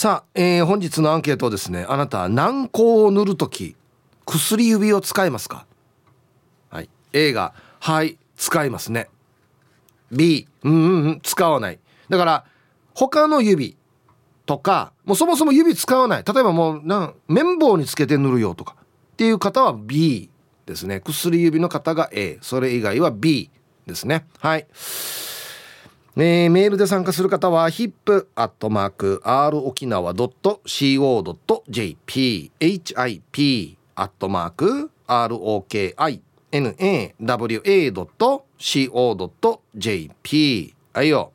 さあ、えー、本日のアンケートですねあなた軟膏を塗るとき薬指を使いますか？はい。A がはい使いますね。B うんうんうん使わない。だから他の指とかもうそもそも指使わない。例えばもうなん綿棒につけて塗るよとか。っていう方は B ですね。薬指の方が A それ以外は B ですね。はい。えー、メールで参加する方は hip.r 沖縄 .co.jp hip アットマーク ROKINAWA.co.jp はいよ。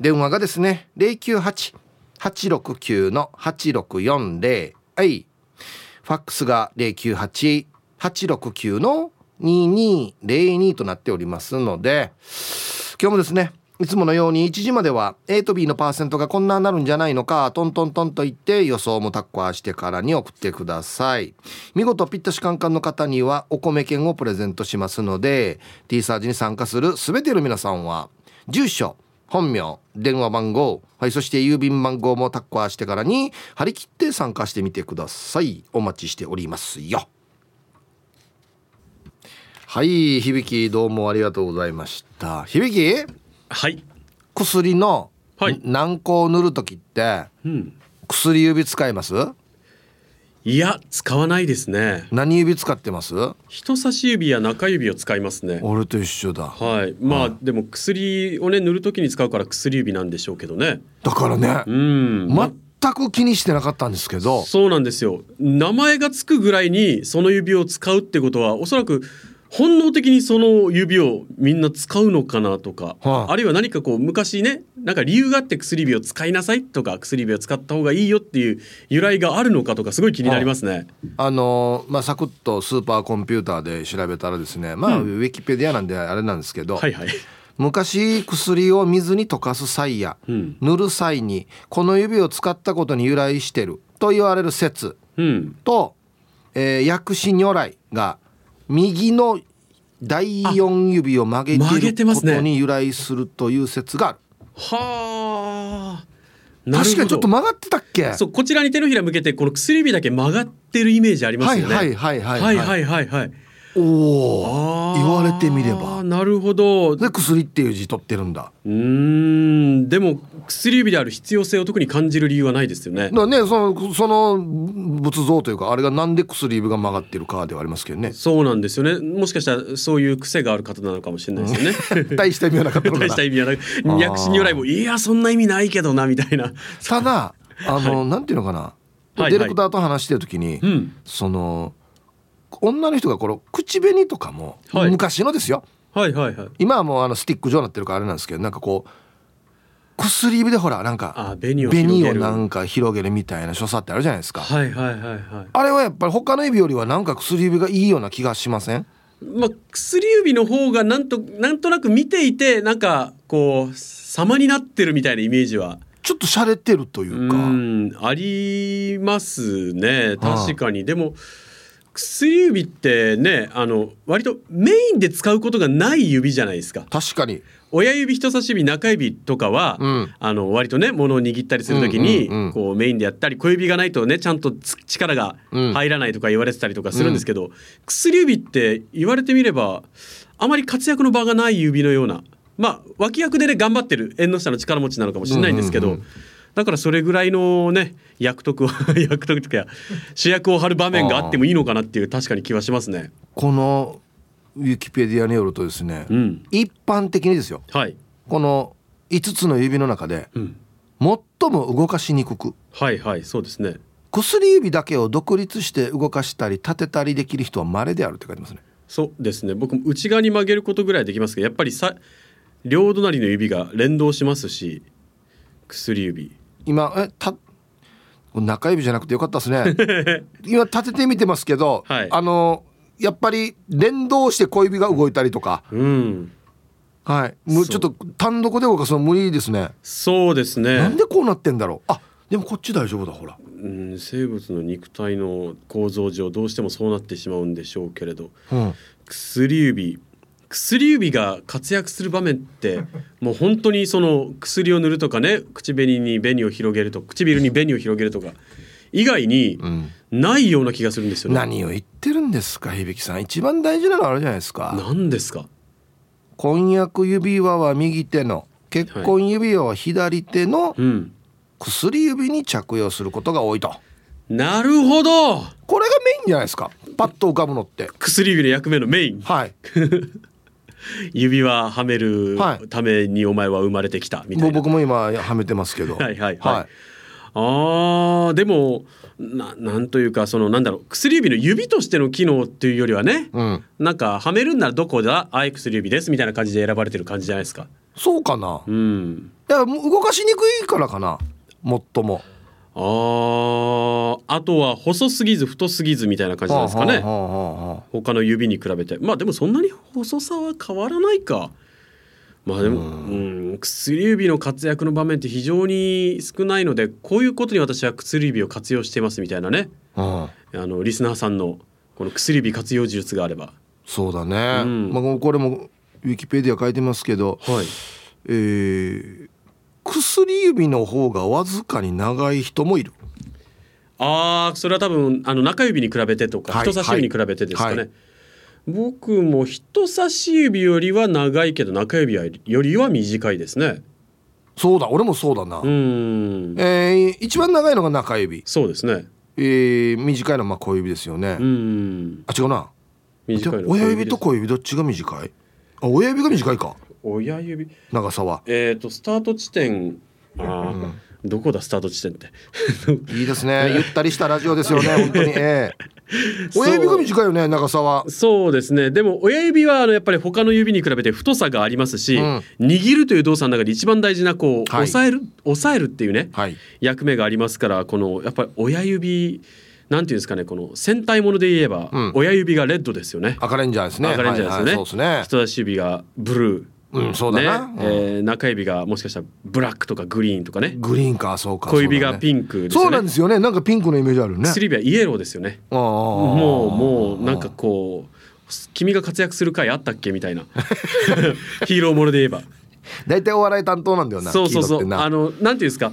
電話がですね098-869-8640はい。ファックスが098-869の2202となっておりますので今日もですねいつものように1時までは A と B のパーセントがこんなになるんじゃないのかトントントンと言って予想もタッコアしてからに送ってください。見事ピッタシカンカンの方にはお米券をプレゼントしますので T サージに参加する全ての皆さんは住所本名電話番号はいそして郵便番号もタッコアしてからに張り切って参加してみてください。お待ちしておりますよ。はい響きどうもありがとうございました。響き？はい。薬のはい。軟膏を塗る時ってうん。薬指使います？いや使わないですね。何指使ってます？人差し指や中指を使いますね。俺と一緒だ。はい。まあ、はい。でも薬をね塗るときに使うから薬指なんでしょうけどね。だからねうん、ま全く気にしてなかったんですけど。そうなんですよ。名前がつくぐらいにその指を使うってことはおそらく本能的にその指をみんな使うのかなとか、はいあるいは何かこう昔ねなんか理由があって薬指を使いなさいとか薬指を使った方がいいよっていう由来があるのかとかすごい気になりますね。あのーまあサクッとスーパーコンピューターで調べたらですねまあ、うんウィキペディアなんであれなんですけど、はいはい。昔薬を水に溶かす際やうん。塗る際にこの指を使ったことに由来してると言われる説うん。と、えー薬師如来が右の第4指を曲げていることに由来するという説がある。はあ。確かにちょっと曲がってたっけ？そうこちらに手のひら向けてこの薬指だけ曲がってるイメージありますよね。はいはいはいはいはい。はいはいおお言われてみれば。なるほど。で薬っていう字取ってるんだ。うん。でも薬指である必要性を特に感じる理由はないですよねだ。ねそのその仏像というかあれがなんで薬指が曲がってるかではありますけどねそうなんですよね。もしかしたらそういう癖がある方なのかもしれないですよね。大した意味はなかったのか大なした意味はないー薬師如来もいやそんな意味ないけどなみたいな。ただあの、なんていうのかな、はいディレクターと話してる時に、うんその女の人がこの口紅とかも、はい昔のですよはいはいはい。今はもうあのスティック状になってるからあれなんですけどなんかこう薬指でほらなんかあ紅をなんか広げるみたいな所作ってあるじゃないですか、はいはいはいはい。あれはやっぱり他の指よりはなんか薬指がいいような気がしません？まあ、薬指の方がなんとなんとなく見ていてなんかこう様になってるみたいなイメージは。ちょっと洒落てるというか。うんありますね。確かに、でも薬指ってねあの割とメインで使うことがない指じゃないですか。確かに親指人差し指中指とかは、うん。あの割とね物を握ったりする時に、うんうんうんこうメインでやったり小指がないとねちゃんとつ力が入らないとか言われてたりとかするんですけど、薬指って言われてみればあまり活躍の場がない指のようなまあ脇役でね頑張ってる縁の下の力持ちなのかもしれないんですけど、うんうんうん。だからそれぐらいのね役得を 役得とか主役を張る場面があってもいいのかなっていう確かに気はしますね。このウィキペディアによるとですね、うん、一般的にですよ。はい、この5つの指の中でうん、最も動かしにくくはいはいそうですね。薬指だけを独立して動かしたり立てたりできる人は稀であるって書いてますね。そうですね。僕も内側に曲げることぐらいはできますけどやっぱりさ両隣の指が連動しますし薬指。今えた中指じゃなくてよかったですね。今立ててみてますけど、はい。あのやっぱり連動して小指が動いたりとか。うん。はい。むそう。ちょっと単独で動かすの無理ですね。そうですね。なんでこうなってんだろう。あでもこっち大丈夫だほら。うん生物の肉体の構造上どうしてもそうなってしまうんでしょうけれど。うん。薬指。薬指が活躍する場面ってもう本当にその薬を塗るとかね口紅に紅を広げると唇に紅を広げるとか以外にないような気がするんですよね。何を言ってるんですか響さん。一番大事なのあるじゃないですか。何ですか？婚約指輪は右手の結婚指輪は左手のうん。薬指に着用することが多いと。なるほど。これがメインじゃないですか。パッと浮かぶのって。薬指の役目のメイン。はい。指輪はめるはい。ためにお前は生まれてきたみたもいうな。僕も今はめてますけどはいはいはいあーでもななんというかそのなんだろう薬指の指としての機能っていうよりはね、うんなんかはめるんならどこだ？あい薬指ですみたいな感じで選ばれてる感じじゃないですか。そうかなうん。いやもう動かしにくいからかなもっともあーあとは細すぎず太すぎずみたいな感じなんですかね。はあはあはあはあ他の指に比べてまあでもそんなに細さは変わらないか。まあでも、うん、薬指の活躍の場面って非常に少ないのでこういうことに私は薬指を活用していますみたいなね。うんあのリスナーさんのこの薬指活用術があれば。そうだね、うん。まあ、これもウィキペディア書いてますけど、はい。えー薬指の方がわずかに長い人もいる。ああそれは多分あの中指に比べてとか、はい人差し指に比べてですかね、はい僕も人差し指よりは長いけど中指よりは短いですね。そうだ俺もそうだな、うーん。えー一番長いのが中指、そうですね。えー短いのはまあ小指ですよね、うーん。あ違うな。短いの親指と小指どっちが短い？あ親指が短いか。親指。長さは。えっ、とスタート地点あー、どこだスタート地点って。いいですね。ゆったりしたラジオですよね 本当に。ええ。親指が短いよね長さは。そうですね。でも親指はあのやっぱり他の指に比べて太さがありますし、うん。握るという動作の中で一番大事なこう、はい。押さえる押さえるっていうね、はい。役目がありますからこのやっぱり親指なんていうんですかねこの戦隊もので言えば、うん。親指がレッドですよね。赤レンジャーですね。赤レンジャーですよね。はいはいそうですね。人差し指がブルー。うんそうだな。ねえー中指がもしかしたらブラックとかグリーンとかね。グリーンかそうか小指がピンンクね。そうなんですよね。なんかピンクのイメージあるね。薬指はイエローですよね。もうもうなんかこう君が活躍する回あったっけみたいな。ヒーローもので言えば。大体お笑い担当なんだよなそうそうそう。あのなんていうんですか。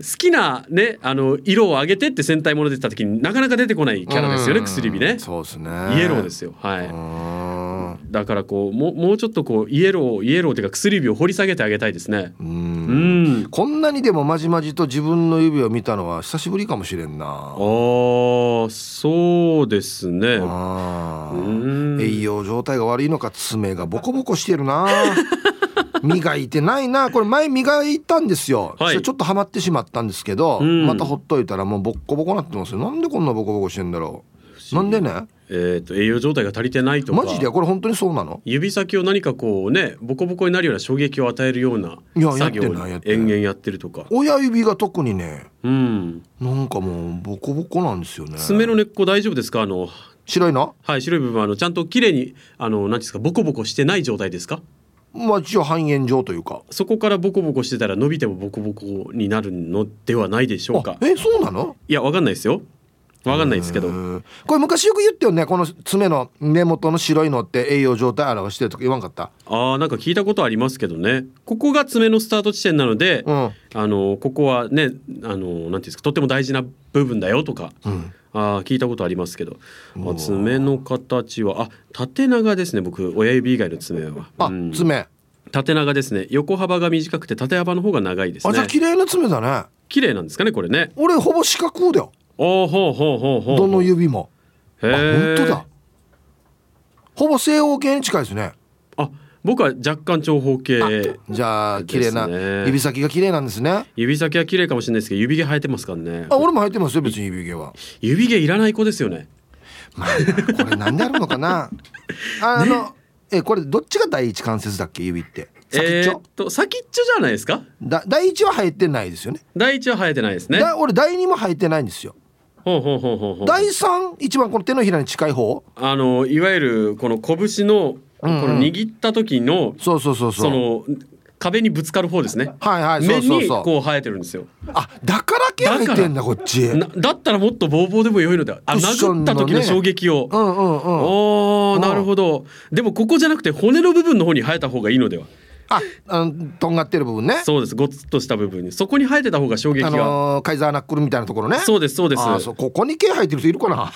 好きなねあの色を上げてって戦隊もの出た時になかなか出てこないキャラですよねうん。薬指ね。そうですね。イエローですよ。はい。うんだからこうもうもうちょっとこうイエローイエローっていうか薬指を掘り下げてあげたいですね。ううん。んこんなにでもまじまじと自分の指を見たのは久しぶりかもしれんな。あーそうですね。あ栄養状態が悪いのか爪がボコボコしてるな。磨いてないな。これ前磨いたんですよ、はい。ちょっとハマってしまったんですけど、うん。またほっといたらもうボッコボコなってますよ。なんでこんなボコボコしてんだろう。なんでね？えー、と栄養状態が足りてないとか。マジで？これ本当にそうなの？指先を何かこうねボコボコになるような衝撃を与えるような作業を延々やってるとか。親指が特にねうん。なんかもうボコボコなんですよね。爪の根っこ大丈夫ですか？あの白いの？はい白い部分はあのちゃんと綺麗にあの何ですかボコボコしてない状態ですか？まあ一応半円状というか。そこからボコボコしてたら伸びてもボコボコになるのではないでしょうか。あえそうなの？いやわかんないですよわかんないですけど。うんこれ昔よく言ったよねこの爪の根元の白いのって栄養状態表してるとか言わんかった？あーなんか聞いたことありますけどね。ここが爪のスタート地点なので、うん。あのここはねあのなんていうんですかとっても大事な部分だよとか、うん。あー聞いたことありますけど、まあ、爪の形はあ縦長ですね僕親指以外の爪は。あ、うん。爪。縦長ですね。横幅が短くて縦幅の方が長いですあじゃあね綺麗な爪だね。綺麗なんですかねこれね。俺ほぼ四角だよおーほうほうほうほうどの指も。あ本当だ。ほぼ正方形に近いですね。あ僕は若干長方形じゃあ綺麗な指先が綺麗なんですね。指先は綺麗かもしれないですけど指毛生えてますからね。あ俺も入ってますよ別に指毛は。指毛いらない子ですよね。まあこれなんであるのかな。あの、えこれどっちが第一関節だっけ指って？先っちょ？えーっ、と先っちょじゃないですか？だ第一は生えてないですよね。第一は生えてないですね。だ俺第二も生えてないんですよほうほうほうほうほう。第三一番この手のひらに近い方？あのいわゆるこの拳のこの握った時のそうそうそうそう。その壁にぶつかる方ですね。はいはいそう面そうそう。にこう生えてるんですよ。あだから毛生えてんだこっち。なだったらもっとボーボーでも良いのではあクッションのね。殴った時の衝撃を、うんうんうん。おーなるほど。でもここじゃなくて骨の部分の方に生えた方がいいのではああのとんがってる部分ね。そうです。ごつっとした部分に。そこに生えてた方が衝撃あが、のーカイザーナックルみたいなところね。そうですそうです。あそうここに毛生えてる人いるかな。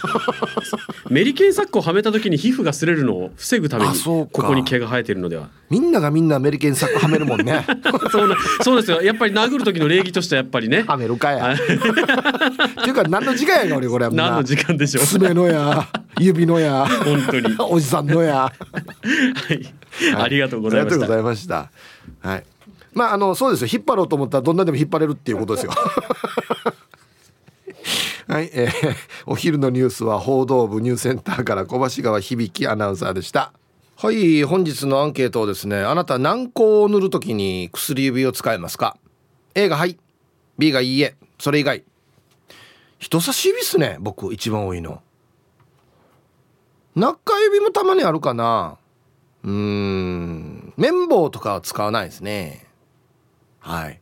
メリケンサックをはめた時に皮膚が擦れるのを防ぐためにあそうか。ここに毛が生えてるのでは。みんながみんなアメリケンサックはめるもんね。そうなそうですよ。やっぱり殴る時の礼儀としてはやっぱりね。はめるかや。はい。っていうか何の時間やが俺これ何の時間でしょう。爪のや指のや。本当に。おじさんのや。はい、ありがとうございました。ありがとうございました。はい。まああのそうですよ。引っ張ろうと思ったらどんなでも引っ張れるっていうことですよ。はい、えーお昼のニュースは報道部ニュースセンターから小橋川響アナウンサーでした。はい本日のアンケートをですねあなた軟膏を塗るときに薬指を使えますか？A がはい。B がいいえ。それ以外。人差し指っすね僕一番多いの。中指もたまにあるかなうん。綿棒とかは使わないですね。はい。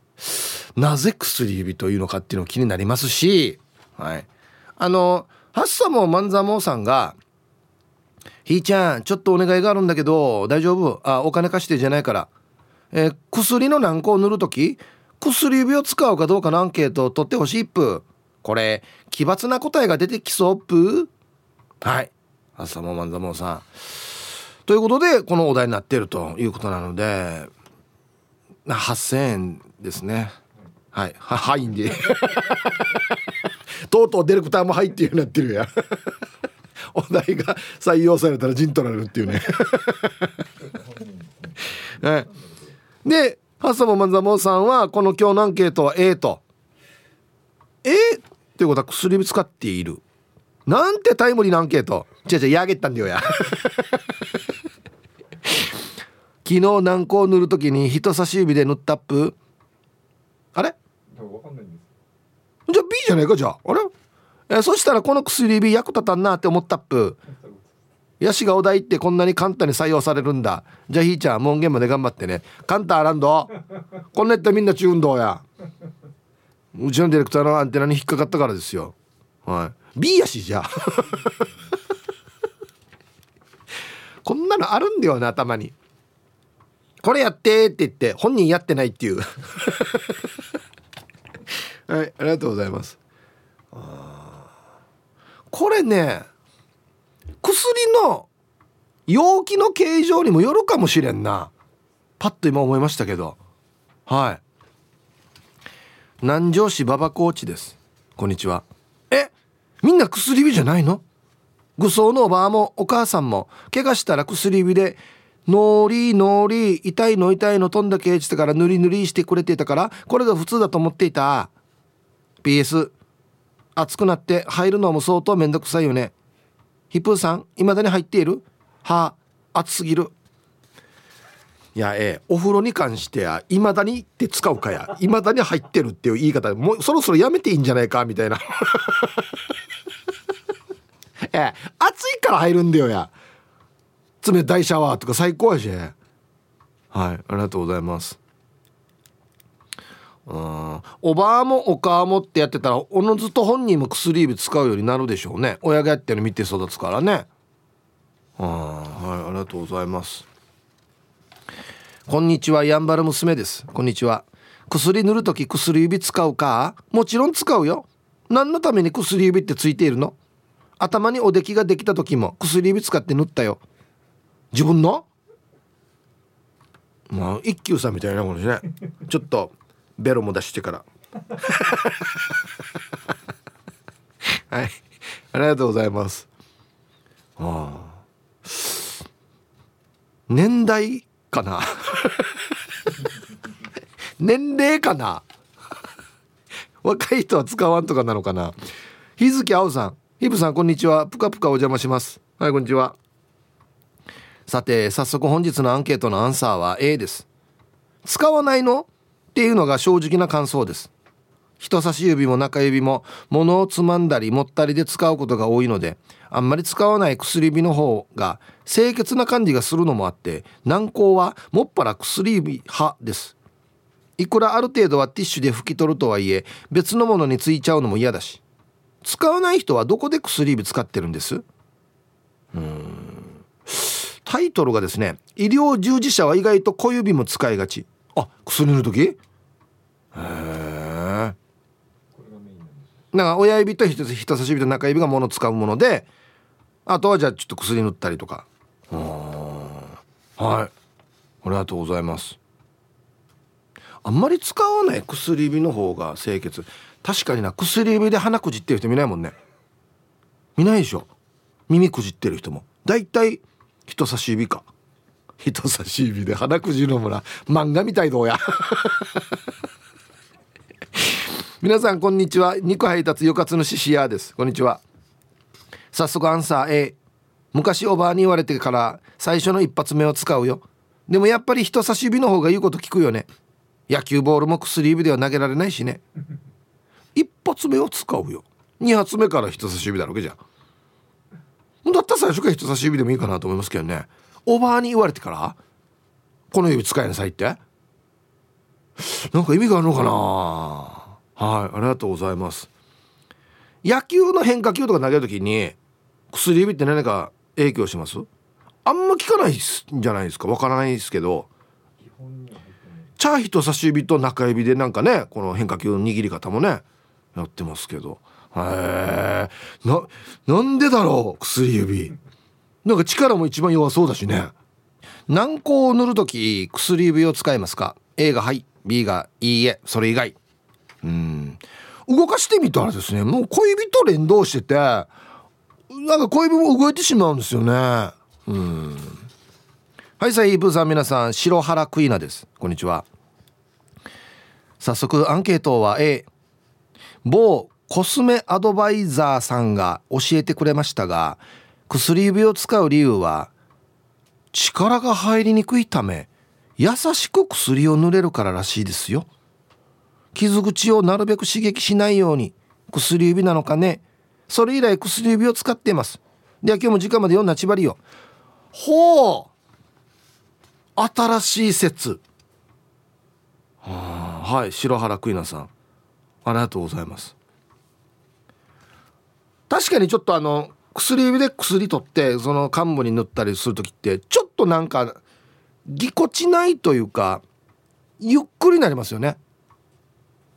なぜ薬指というのかっていうの気になりますし。はい。あのハッサモーマンザモーさんが「ひーちゃんちょっとお願いがあるんだけど大丈夫？あお金貸してじゃないから、えー薬の軟膏を塗るとき薬指を使うかどうかのアンケートを取ってほしいっぷ。これ奇抜な答えが出てきそうっぷ。はい。ハッサモーマンザモーさん。ということでこのお題になっているということなのでな8,000円ですね。はい。ははいんで。とうとうディレクターも入っていうようになってるや。お題が採用されたら陣取られるっていうね。はい。でハッサモマンザモンさんはこの今日のアンケートは A と。A っていうことは薬指使っている。なんてタイムリーなアンケート。違う違うやげったんだよや昨日軟膏を塗るときに人差し指で塗ったっぷあれ？じゃあ B じゃないかじゃあ。あれ？えそしたらこの薬指役立たんなって思ったっぷヤシがお題ってこんなに簡単に採用されるんだ。じゃあひーちゃん門限まで頑張ってね。簡単あらんど。こんなやったらみんな中運動や。うちのディレクターのアンテナに引っかかったからですよ。はい。B やしじゃあ。こんなのあるんだよなたまに。これやってって言って本人やってないっていう。はいありがとうございます。これね薬の容器の形状にもよるかもしれんな。パッと今思いましたけど。はい。南城市馬場コーチです。こんにちは。えみんな薬指じゃないの？愚僧のおばあもお母さんも。怪我したら薬指でノーリーノーリー痛いの痛いの飛んでけってから塗り塗りしてくれていたからこれが普通だと思っていた。PS 熱くなって入るのも相当めんどくさいよね。ヒップーさん未だに入っている？はあ熱すぎる。いやええお風呂に関しては「未だに」って使うかや「未だに入ってる」っていう言い方。もうそろそろやめていいんじゃないかみたいな。ええ暑いから入るんだよや。冷たいシャワーとか最高やし。はい。ありがとうございます。うんおばあもお母もってやってたらおのずと本人も薬指使うようになるでしょうね。親がやってるの見て育つからね。うんはい。ありがとうございます。こんにちはやんばる娘です。こんにちは。薬塗るとき薬指使うか？もちろん使うよ。何のために薬指ってついているの？頭におできができた時も薬指使って塗ったよ。自分の？まあ一休さんみたいなもんですね。ちょっとベロも出してから。はい。ありがとうございます。ああ。年代かな？年齢かな？若い人は使わんとかなのかな？日月青さん。ヒブさんこんにちは。ぷかぷかお邪魔します。はいこんにちは。さて早速本日のアンケートのアンサーは A です。使わないの？っていうのが正直な感想です。人差し指も中指も物をつまんだり持ったりで使うことが多いのであんまり使わない薬指の方が清潔な感じがするのもあって軟膏はもっぱら薬指派です。いくらある程度はティッシュで拭き取るとはいえ別のものについちゃうのも嫌だし。使わない人はどこで薬指使ってるんです？うんタイトルがですね医療従事者は意外と小指も使いがち。あ薬塗る時？へえ。だか親指と人差し指と中指が物使うものであとはじゃあちょっと薬塗ったりとか。はい。ありがとうございます。あんまり使わない薬指の方が清潔。確かにな薬指で鼻くじってる人見ないもんね。見ないでしょ。耳くじってる人も。だいたい人差し指か。人差し指で鼻くじの村。漫画みたいどうや。皆さんこんにちは。肉配達よかつのししやです。こんにちは。早速アンサー A 昔おばあに言われてから最初の一発目を使うよ。でもやっぱり人差し指の方が言うこと聞くよね。野球ボールも薬指では投げられないしね。一発目を使うよ。二発目から人差し指だろけじゃ。んだったら最初から人差し指でもいいかなと思いますけどね。おばあに言われてからこの指使いなさいって。なんか意味があるのかな。はいありがとうございます。野球の変化球とか投げる時に薬指って何か影響します？あんま効かないんじゃないですか？わからないですけど。チャー人差し指と中指でなんかねこの変化球の握り方もねやってますけど。へえななんでだろう薬指。なんか力も一番弱そうだしね。軟膏を塗る時薬指を使いますか？A がはい B がいいえそれ以外。うん。動かしてみたらですねもう小指と連動しててなんか小指も動いてしまうんですよね。うん。はいさあイーブーさん皆さん白原クイナです。こんにちは。早速アンケートは A 某コスメアドバイザーさんが教えてくれましたが薬指を使う理由は力が入りにくいため優しく薬を塗れるかららしいですよ。傷口をなるべく刺激しないように薬指なのかね。それ以来薬指を使っています。では今日も時間まで読んだちばりよほう新しい説。はあはい白原クイナさん。ありがとうございます。確かにちょっとあの薬指で薬取ってその患部に塗ったりする時ってちょっとなんかぎこちないというかゆっくりになりますよね。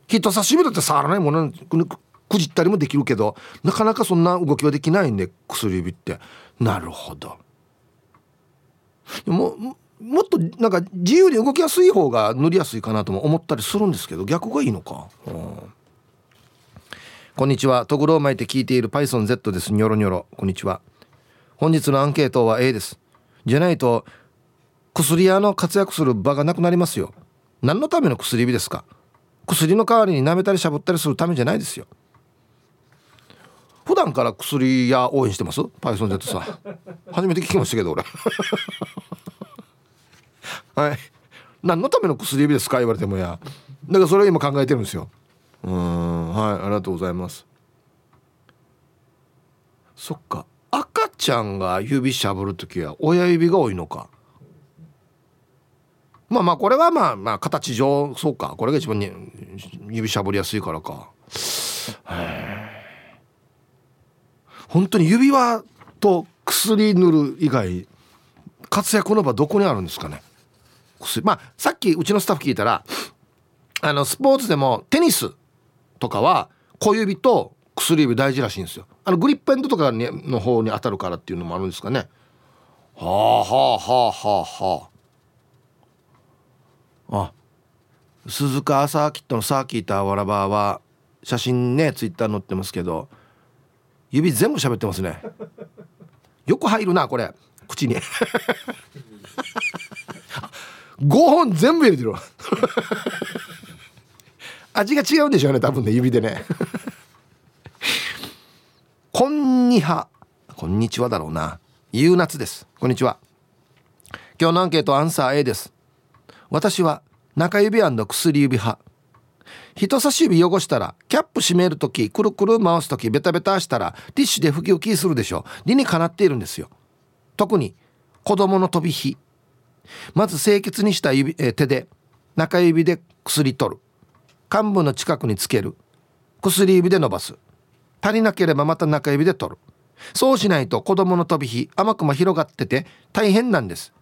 人差し指だって触らないものくじったりもできるけどなかなかそんな動きはできないんで薬指って。なるほど。ももっとなんか自由に動きやすい方が塗りやすいかなとも思ったりするんですけど逆がいいのか、うん、こんにちは。とぐろを巻いて聞いている PythonZ です。ニョロニョロ。こんにちは。本日のアンケートは A です。じゃないと薬屋の活躍する場がなくなりますよ。何のための薬指ですか？薬の代わりに舐めたりしゃぶったりするためじゃないですよ。普段から薬屋応援してます？パイソン Z さん。初めて聞きましたけど俺。はい。何のための薬指ですか？言われてもや。だからそれを今考えてるんですよ。うんはいありがとうございます。そっか赤ちゃんが指しゃぶる時は親指が多いのか。まあまあこれはまあまあ形上そうかこれが一番に指しゃぶりやすいからか。本当に指輪と薬塗る以外活躍の場どこにあるんですかね。薬まあさっきうちのスタッフ聞いたらあのスポーツでもテニスとかは小指と薬指大事らしいんですよ。あのグリップエンドとかにの方に当たるからっていうのもあるんですかね。はあはあはあはあはあ。あ鈴鹿サーキットのサーキーターワラバーは写真ねツイッター載ってますけど指全部喋ってますね。よく入るなこれ。口に。5本全部入れてる味が違うんでしょうね多分ね指でね。こんには。こんにちはだろうな。ゆうなつです。こんにちは。今日のアンケートアンサー A です。私は中指薬指派。人差し指汚したらキャップ閉める時くるくる回す時ベタベタしたらティッシュで拭き拭きするでしょ理にかなっているんですよ。特に子供の飛び火。まず清潔にした指え手で中指で薬取る。患部の近くにつける。薬指で伸ばす。足りなければまた中指で取る。そうしないと子供の飛び火甘くも広がってて大変なんです。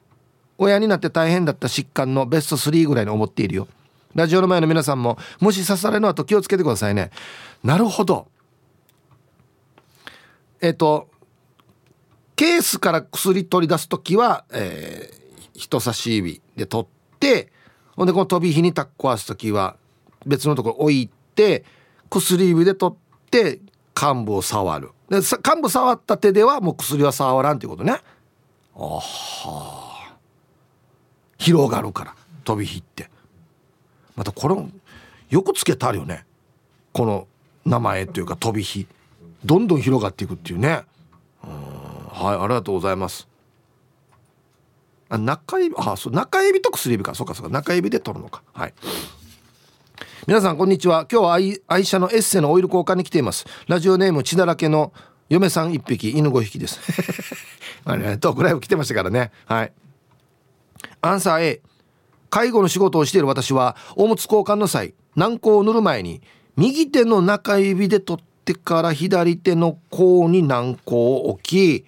親になって大変だった疾患のベスト3ぐらいに思っているよ。ラジオの前の皆さんももし刺されるの後気をつけてくださいね。なるほど。えっ、とケースから薬取り出す時は、えー、人差し指で取ってほんでこの飛び火にタッコ合わす時は別のところ置いて薬指で取って患部を触る。で患部触った手ではもう薬は触らんっていうことね。あは。広がるから飛び火って。またこれよくつけたるよね。この名前というか飛び火。どんどん広がっていくっていうね。はいありがとうございます。あ中指あそう中指と薬指か。そうかそうか。中指で取るのか。はい皆さんこんにちは。今日は愛愛車のエッセのオイル交換に来ています。ラジオネーム血だらけの嫁さん1匹犬5匹です。ありがとう。これ来てましたからね。はい。アンサー A 介護の仕事をしている私はおむつ交換の際軟膏を塗る前に右手の中指で取ってから左手の甲に軟膏を置き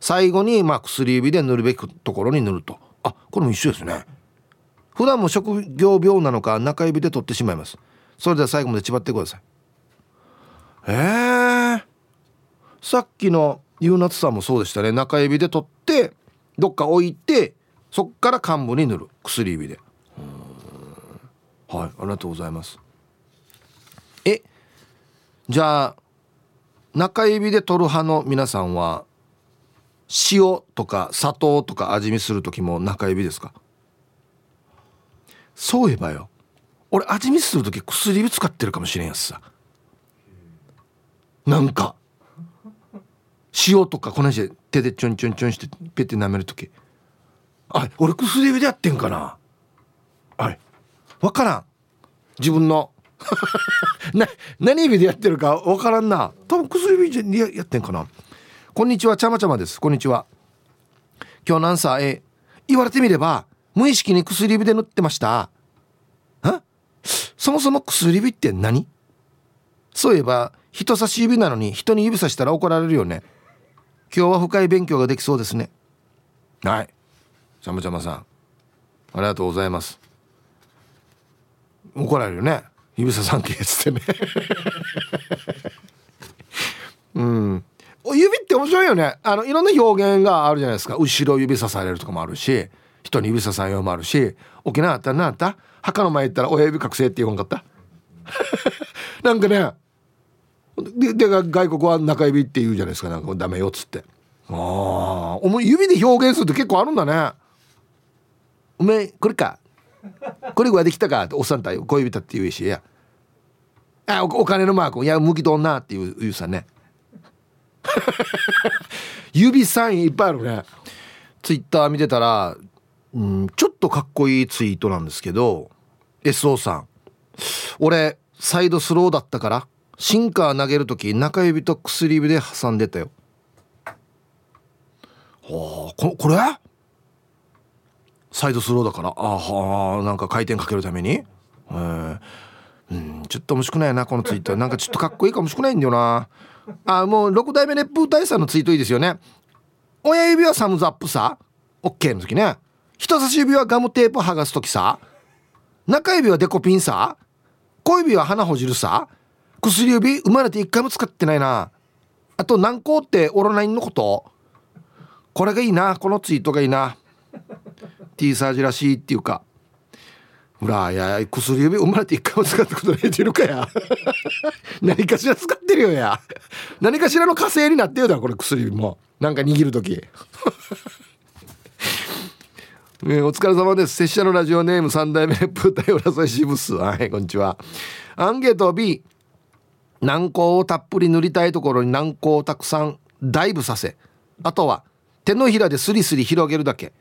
最後にま薬指で塗るべきところに塗ると。あこれも一緒ですね。普段も職業病なのか中指で取ってしまいます。それでは最後まで縛ってください。えー、さっきのゆうなつさんもそうでしたね。中指で取ってどっか置いてそっから患部に塗る。薬指で。はい。ありがとうございます。えじゃあ中指で取る派の皆さんは塩とか砂糖とか味見する時も中指ですか？そういえばよ。俺味見する時薬指使ってるかもしれんやつさ。なんか。塩とかこの辺で手でちょんちょんちょんしてペッて舐める時あ俺薬指でやってんかな。はい分からん。自分の。な何指でやってるか分からんな。多分薬指でやってんかな。こんにちはちゃまちゃまです。こんにちは。今日何歳え言われてみれば無意識に薬指で塗ってました。そもそも薬指って何？そういえば人差し指なのに人に指さしたら怒られるよね。今日は深い勉強ができそうですね。はい。ちゃまちゃまさん。ありがとうございます。怒られるよね。指ささんけつってね。うん。指って面白いよね。あのいろんな表現があるじゃないですか。後ろ指さされるとかもあるし。人に指ささんようもあるし沖縄あったら何あった墓の前行ったら親指覚醒って言わんかった？なんかねでで外国は中指って言うじゃないですか。なんかダメよっつって。ああお前指で表現するって結構あるんだね。おめえこれか？これぐらいできたか？っておっさんた小指たって言うし。や。あおお金のマーク。いや向きとんなっていう言うさね。指サインいっぱいあるね。ツイッター見てたら、うん、ちょっとかっこいいツイートなんですけど SO さん。俺サイドスローだったからシンカー投げる時中指と薬指で挟んでたよ。はあここれ？サイドスローだから。あはあなんか回転かけるために？うんちょっと面白くないなこのツイート。なんかちょっとかっこいいかもしくないんだよな。あもう6代目熱風大佐のツイートいいですよね。親指はサムズアップさ。OK の時ね。人差し指はガムテープ剥がす時さ中指はデコピンさ小指は鼻ほじるさ薬指生まれて一回も使ってないな。あと軟膏ってオロナインのこと。これがいいなこのツイートがいいな。T サージらしいっていうか。ほらいや薬指生まれて一回も使ったことないっていうのかや。何かしら使ってるよや。何かしらの火星になってるだこれ薬指も。なんか握る時。えー、お疲れ様です。拙者のラジオネーム三代目プータイオラソイシブス。はいこんにちは。アンケート B 軟膏をたっぷり塗りたいところに軟膏をたくさんダイブさせ。あとは手のひらでスリスリ広げるだけ。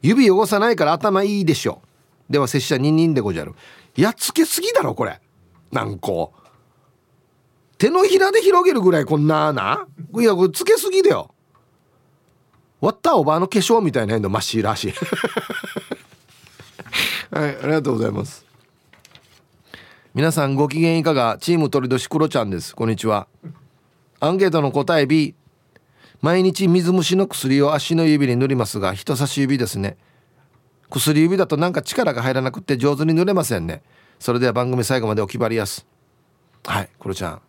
指汚さないから頭いいでしょ。では拙者ニンニンでごじゃる。やっつけすぎだろこれ。軟膏。手のひらで広げるぐらいこんなないやこれつけすぎだよ。割ったおばあの化粧みたいなの真っ白らしい。はいありがとうございます。皆さんご機嫌いかが？チーム鳥年クロちゃんです。こんにちは。アンケートの答え B 毎日水虫の薬を足の指に塗りますが人差し指ですね。薬指だとなんか力が入らなくて上手に塗れませんね。それでは番組最後までお決まりやす。はいクロちゃん。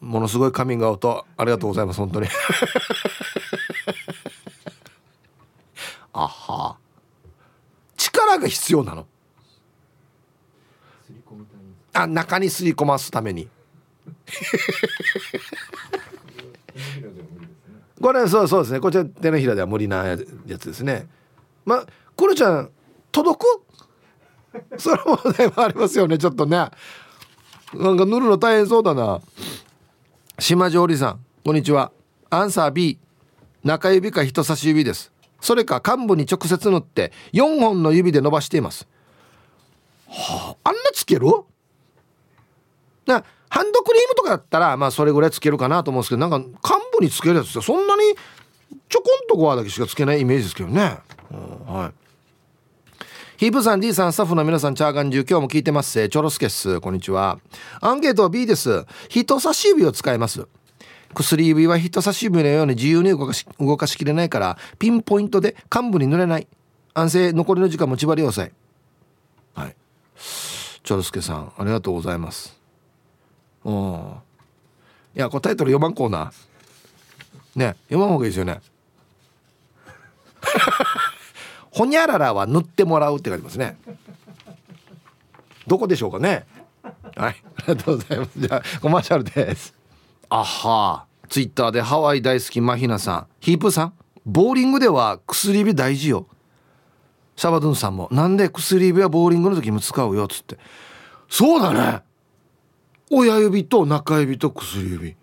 ものすごいカミングアウト。ありがとうございます本当に。あは。力が必要なの。あ中にすり込ますために。これそうそうですね。こちら手のひらでは無理なやつですね。まあこれちゃん届く？それもねありますよねちょっとね。なんか塗るの大変そうだな。島上里さんこんにちは。アンサー B 中指か人差し指ですそれか幹部に直接塗って4本の指で伸ばしています。はああんなつける？なハンドクリームとかだったらまあそれぐらいつけるかなと思うんですけどなんか幹部につけるやつってそんなにちょこんとこはだけしかつけないイメージですけどね、うん、はい。ヒープさん D さんスタッフの皆さんチャーガン中今日も聞いてます。チョロスケッスこんにちは。アンケートは B です。人差し指を使います。薬指は人差し指のように自由に動かし動かしきれないからピンポイントで幹部に塗れない。安静残りの時間持ちり要塞はい。チョロスケさんありがとうございます。うんいやこれタイトル読まんコーナー。ね読まん方がいいですよね。ほにゃららは塗ってもらうって書いてますね。どこでしょうかね。はいありがとうございます。じゃあコマーシャルです。あはツイッターでハワイ大好きマヒナさん。ヒープさん？ボーリングでは薬指大事よ。シャバドゥンさんも。なんで薬指はボーリングの時も使うよっつって。そうだね。親指と中指と薬指。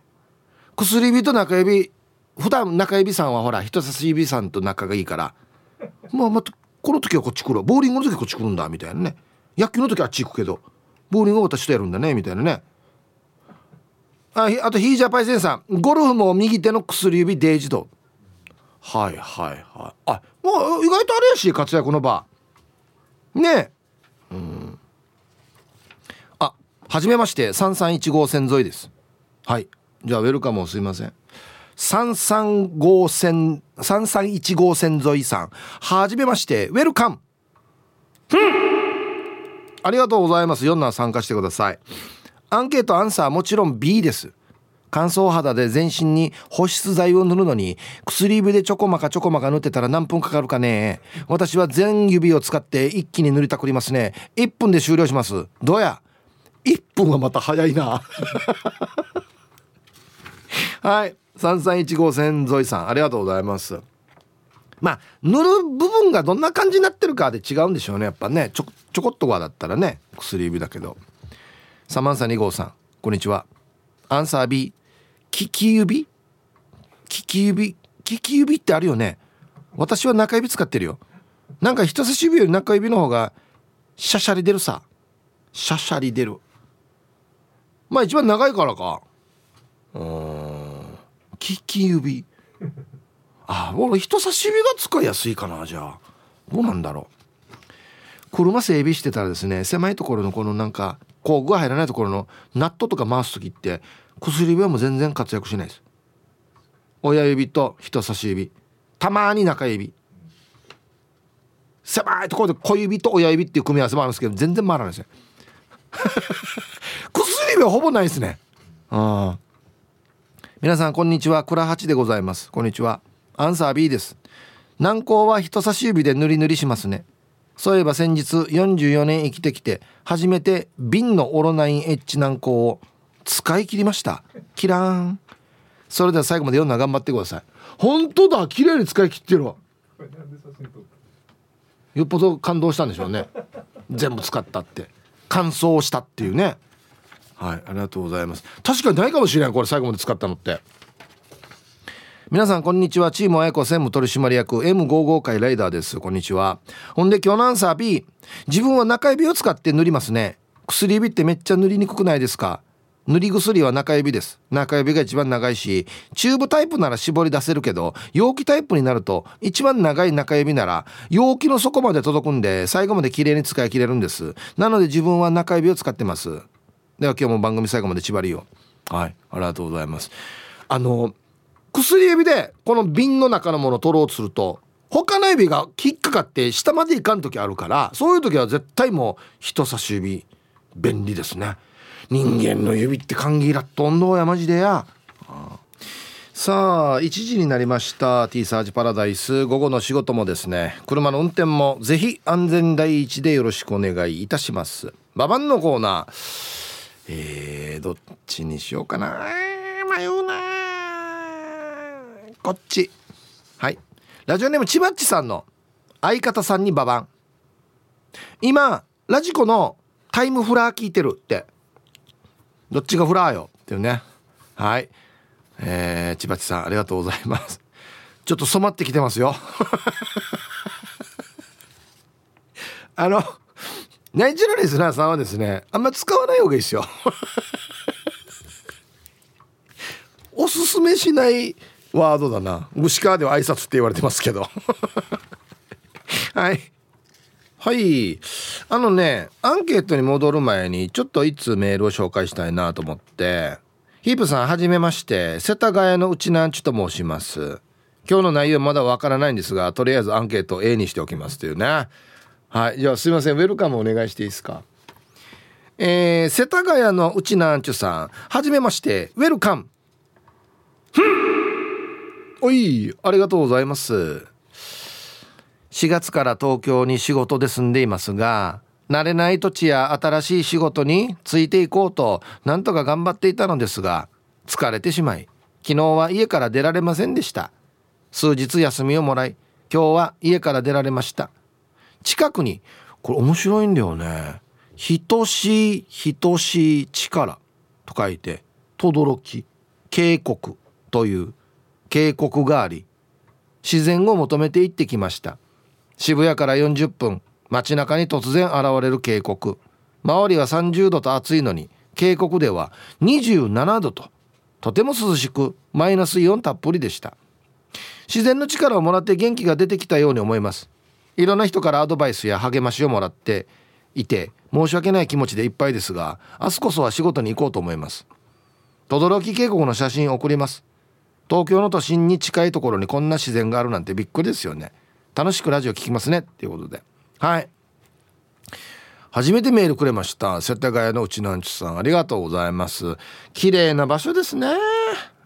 薬指と中指。普段中指さんはほら人差し指さんと仲がいいから。まあまたこの時はこっち来るボーリングの時こっち来るんだみたいなね。野球の時はあっち行くけど。ボーリングは私とやるんだねみたいなね。ああとヒージャーパイセンさん。ゴルフも右手の薬指デイジド。はいはいはい。あもう意外とあれやし活躍の場。ねうん。あはじめまして。331号線沿いです。はい。じゃあウェルカムをすいません。33号線331号線沿いさん。はじめまして。ウェルカム。ありがとうございます。4な参加してくださいアンケートアンサーもちろん B です。乾燥肌で全身に保湿剤を塗るのに薬指でちょこまかちょこまか塗ってたら何分かかるかね。私は全指を使って一気に塗りたくりますね。1分で終了します。どうや。1分はまた早いな。はい。331号線沿いさんありがとうございます。まあ塗る部分がどんな感じになってるかで違うんでしょうね。やっぱねちょちょこっとはだったらね薬指だけど。サマンサ2号さんこんにちは。アンサー B 利き指利き指利き指ってあるよね。私は中指使ってるよ。なんか人差し指より中指の方がシャシャリ出るさ。シャシャリ出る。まあ一番長いからか。うん。利き指あ俺人差し指が使いやすいかなじゃあ。どうなんだろう。車整備してたらですね狭いところのこのなんか工具が入らないところのナットとか回す時って薬指はもう全然活躍しないです。親指と人差し指。たまに中指。狭いところで小指と親指っていう組み合わせもあるんですけど全然回らないですよ 薬指はほぼないですね。ああ。皆さんこんにちは。倉八でございます。こんにちは。アンサー B です。軟膏は人差し指で塗り塗りしますね。そういえば先日44年生きてきて初めて瓶のオロナインエッジ軟膏を使い切りました。キラーン。それでは最後まで読んだ頑張ってください。本当だ！綺麗に使い切ってるわ。よっぽど感動したんでしょうね。全部使ったって。乾燥したっていうね。はいありがとうございます。確かにないかもしれないこれ最後まで使ったのって。皆さんこんにちは。チームあやこ専務取締役 M55 会ライダーです。こんにちは。ほんで今日のアンサー B 自分は中指を使って塗りますね。薬指ってめっちゃ塗りにくくないですか？塗り薬は中指です。中指が一番長いしチューブタイプなら絞り出せるけど容器タイプになると一番長い中指なら容器の底まで届くんで最後まで綺麗に使い切れるんです。なので自分は中指を使ってます。では今日も番組最後まで縛りを。はい。ありがとうございます。あの薬指でこの瓶の中のものを取ろうとすると他の指が引っかかって下までいかん時あるからそういう時は絶対もう人差し指便利ですね。人間の指って歓喜ラット温度やマジでや。さあ1時になりました。T サージパラダイス。午後の仕事もですね。車の運転もぜひ安全第一でよろしくお願いいたします。ババンのコーナー。えー、どっちにしようかな。こっち。はい。ラジオネームちばっちさんの相方さんにババン。今ラジコのタイムフラー聞いてるって。どっちがフラーよっていうね。はい。えー、千葉地さんありがとうございます。ちょっと染まってきてますよ。あのナイチュラルリスナーさんはですねあんま使わない方がいいですよ。おすすめしないワードだな。虫川では挨拶って言われてますけど。はい。はい。あのねアンケートに戻る前にちょっといつメールを紹介したいなと思ってヒープさんはじめまして世田谷のうちなんちと申します。今日の内容まだわからないんですがとりあえずアンケートを A にしておきますというね。はい。じゃあすいません。ウェルカムお願いしていいですか？えー、世田谷のうちなんちゅさんはじめまして。ウェルカム。おいありがとうございます。4月から東京に仕事で住んでいますが慣れない土地や新しい仕事についていこうとなんとか頑張っていたのですが疲れてしまい昨日は家から出られませんでした。数日休みをもらい今日は家から出られました。近くにこれ面白いんだよね「等しい等しい力」と書いて「轟渓谷」という渓谷があり自然を求めて行ってきました。渋谷から40分街中に突然現れる渓谷周りは30度と暑いのに渓谷では27度ととても涼しくマイナスイオンたっぷりでした。自然の力をもらって元気が出てきたように思います。いろんな人からアドバイスや励ましをもらっていて申し訳ない気持ちでいっぱいですが明日こそは仕事に行こうと思います。轟渓谷の写真を送ります。東京の都心に近いところにこんな自然があるなんてびっくりですよね。楽しくラジオ聞きますね。っていうことで。はい。初めてメールくれました。世田谷のうちなんちさんありがとうございます。綺麗な場所ですね。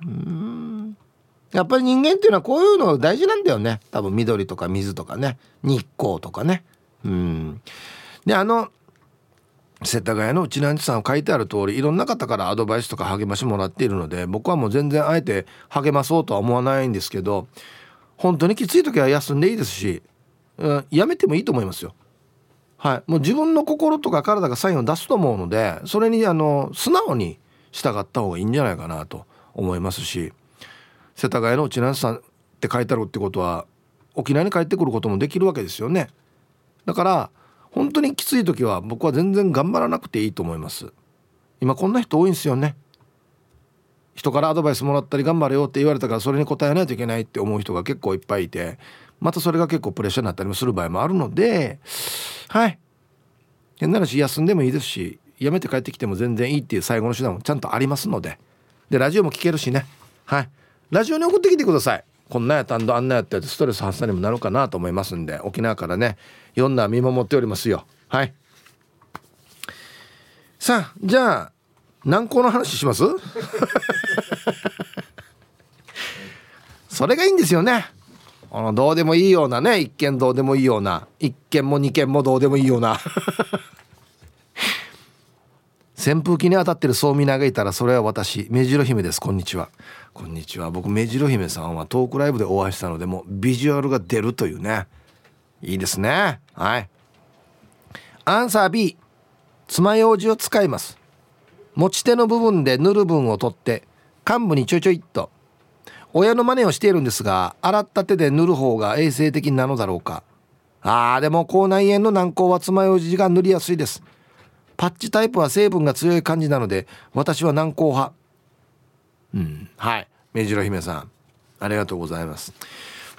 うん。やっぱり人間っていうのはこういうの大事なんだよね。多分緑とか水とかね。日光とかね。うん。であの世田谷のうちなんちさん書いてある通りいろんな方からアドバイスとか励ましもらっているので僕はもう全然あえて励まそうとは思わないんですけど本当にきつい時は休んでいいですし、うん、やめてもいいと思いますよ。はい、もう自分の心とか体がサインを出すと思うのでそれにあの素直に従った方がいいんじゃないかなと思いますし世田谷の内南さんって書いてあるってことは沖縄に帰ってくることもできるわけですよねだから本当にきつい時は僕は全然頑張らなくていいと思います。今こんな人多いんですよね。人からアドバイスもらったり頑張れよって言われたからそれに応えないといけないって思う人が結構いっぱいいてまたそれが結構プレッシャーになったりもする場合もあるのではい。変な話休んでもいいですし辞めて帰ってきても全然いいっていう最後の手段もちゃんとありますので。でラジオも聞けるしね。はい。ラジオに送ってきてください。こんなやったんだあんなやったやつストレス発散にもなるかなと思いますんで沖縄からねいろんな見守っておりますよ。はい。さあじゃあ難航の話します？それがいいんですよね。あのどうでもいいようなね一見どうでもいいような一見も二見もどうでもいいような。扇風機に当たってるそうみながいたらそれは私目白姫です。こんにちは。こんにちは。僕目白姫さんはトークライブでお会いしたのでもビジュアルが出るというね。いいですね。はい。アンサー B 爪楊枝を使います。持ち手の部分で塗る分を取って幹部にちょいちょいっと。親の真似をしているんですが洗った手で塗る方が衛生的なのだろうか。あーでも口内炎の軟膏は爪楊枝が塗りやすいです。パッチタイプは成分が強い感じなので私は軟膏派。うん。はい。目白姫さん。ありがとうございます。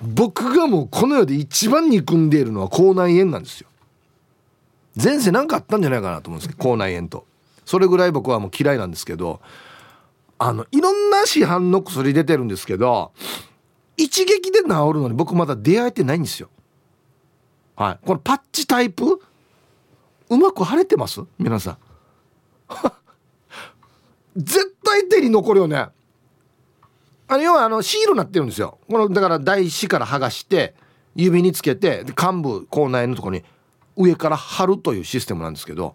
僕がもうこの世で一番憎んでいるのは口内炎なんですよ。前世何かあったんじゃないかなと思うんですけど口内炎と。それぐらい僕はもう嫌いなんですけどあのいろんな市販の薬出てるんですけど一撃で治るのに僕まだ出会えてないんですよ。はい。このパッチタイプ？うまく腫れてます？皆さん。絶対手に残るよね。あの要はあのシールになってるんですよ。このだから台紙から剥がして指につけて幹部口内のとこに上から貼るというシステムなんですけど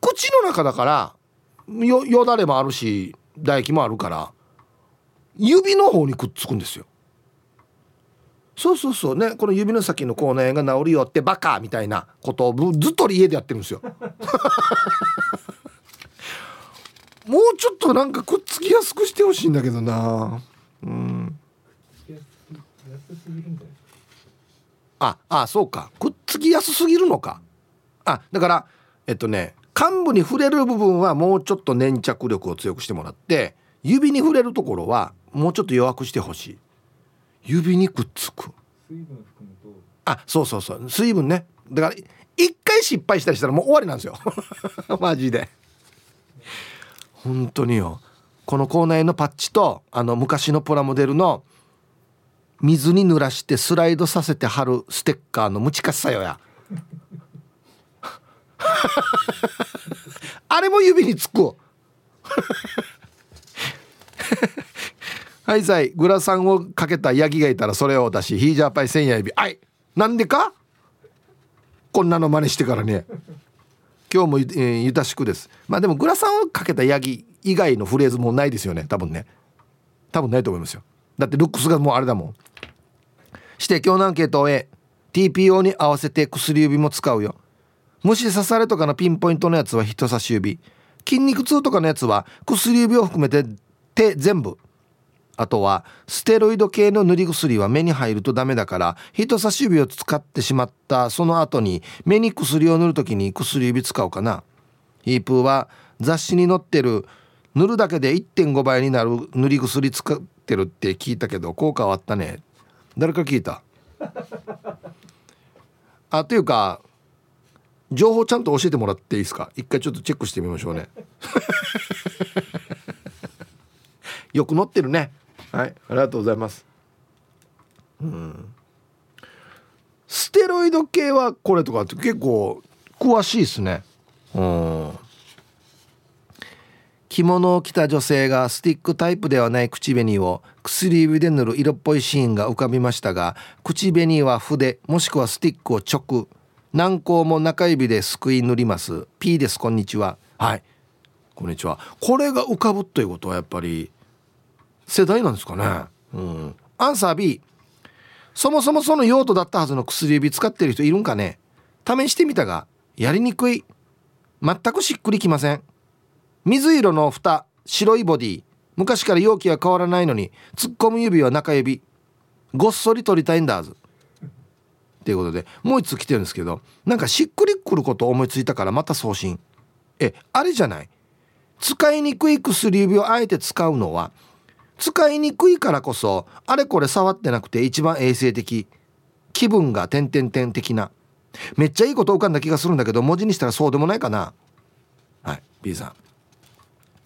口の中だからよよだれもあるし唾液もあるから指の方にくっつくんですよ。そうそうそう。ねこの指の先の口内炎が治るよってバカみたいなことをずっと家でやってるんですよ。もうちょっとなんかくっつきやすくしてほしいんだけどな。うん。ああそうか。くっつきやすすぎるのか。あだからえっとね幹部に触れる部分はもうちょっと粘着力を強くしてもらって指に触れるところはもうちょっと弱くしてほしい。指にくっつく。あそうそうそう。水分ね。だから一回失敗したりしたらもう終わりなんですよ。マジで本当によ。この口内のパッチとあの昔のプラモデルの水に濡らしてスライドさせて貼るステッカーのムチかしさよや。あれも指につく はいさい。グラサンをかけたヤギがいたらそれを出しヒージャーパイ千夜指。あい。なんでか？こんなの真似してからね。今日も、えー、ゆたしくです。まあでもグラサンをかけたヤギ以外のフレーズもないですよね。多分ね。多分ないと思いますよ。だってルックスがもうあれだもん。して今日のアンケートを A TPO に合わせて薬指も使うよ。虫刺されとかのピンポイントのやつは人差し指。筋肉痛とかのやつは薬指を含めて手全部。あとはステロイド系の塗り薬は目に入るとダメだから人差し指を使ってしまったその後に目に薬を塗る時に薬指使おうかな。ヒープーは雑誌に載ってる塗るだけで1.5倍になる塗り薬使ってるって聞いたけど効果はあったね。誰か聞いた？あというか情報ちゃんと教えてもらっていいですか？一回ちょっとチェックしてみましょうね。よく載ってるね。はい。ありがとうございます。うん。ステロイド系はこれとかって結構詳しいですね。うん。着物を着た女性がスティックタイプではない口紅を薬指で塗る色っぽいシーンが浮かびましたが口紅は筆もしくはスティックを直。軟膏も中指ですくい塗ります。P です。こんにちは。はい。こんにちは。これが浮かぶということはやっぱり世代なんですかね。うん。アンサー B そもそもその用途だったはずの薬指使ってる人いるんかね。試してみたがやりにくい。全くしっくりきません。水色の蓋白いボディ。昔から容器は変わらないのに突っ込む指は中指。ごっそり取りたいんだず。っていうことでもう一つ来てるんですけどなんかしっくりくること思いついたからまた送信。えあれじゃない。使いにくい薬指をあえて使うのは使いにくいからこそあれこれ触ってなくて一番衛生的気分が点々点的なめっちゃいいこと浮かんだ気がするんだけど文字にしたらそうでもないかな。はい B さん。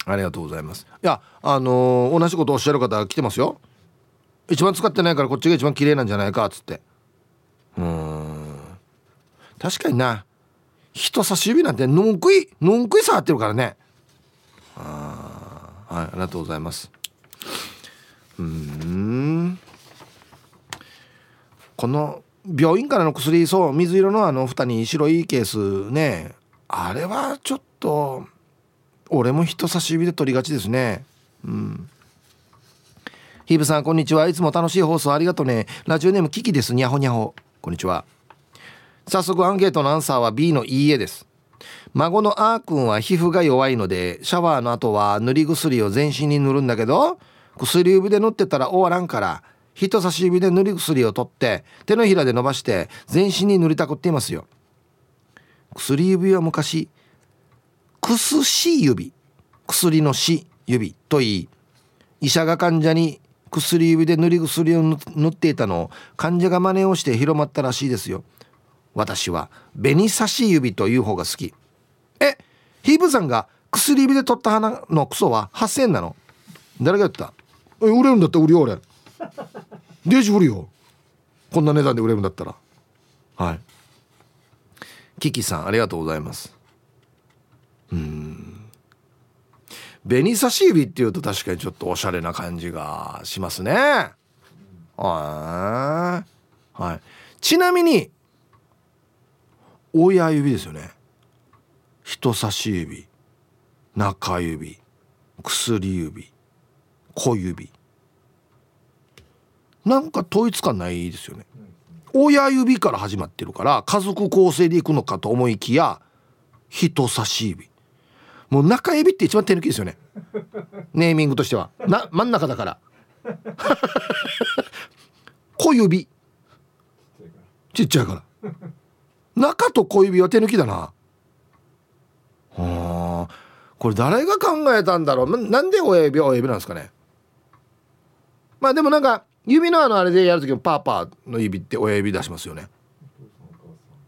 ありがとうございます。いやあのー、同じことおっしゃる方来てますよ。一番使ってないからこっちが一番綺麗なんじゃないかっつって。うん。確かにな。人差し指なんてぬんくいぬんくい触ってるからね。あはいありがとうございます。うん。この病院からの薬そう水色のあの蓋に白いケースね。あれはちょっと俺も人差し指で取りがちですね。うん。ヒーブさんこんにちは。いつも楽しい放送ありがとうね。ラジオネームキキです。にゃほにゃほ。こんにちは。早速アンケートのアンサーは B のいいえです。孫のあーくんは皮膚が弱いのでシャワーの後は塗り薬を全身に塗るんだけど薬指で塗ってたら終わらんから人差し指で塗り薬を取って手のひらで伸ばして全身に塗りたくっていますよ。薬指は昔くすし指薬のし指といい医者が患者に薬指で塗り薬を塗っていたのを患者が真似をして広まったらしいですよ。私は紅差し指という方が好き。えヒープさんが薬指で取った花のクソは8000円なの？誰が言った？え売れるんだったら売るよ俺デジ売るよこんな値段で売れるんだったら。はい。キキさんありがとうございます。うん。紅差し指っていうと確かにちょっとおしゃれな感じがしますね。はい、はい、ちなみに親指ですよね。人差し指中指薬指。小指。なんか統一感ないですよね。親指から始まってるから家族構成でいくのかと思いきや人差し指。もう中指って一番手抜きですよね。ネーミングとしては。な真ん中だから。小指。ちっちゃいから。中と小指は手抜きだな。あ。これ誰が考えたんだろう。なんで親指は親指なんですかね。まあでもなんか指のあのあれでやる時もパーパーの指って親指出しますよね。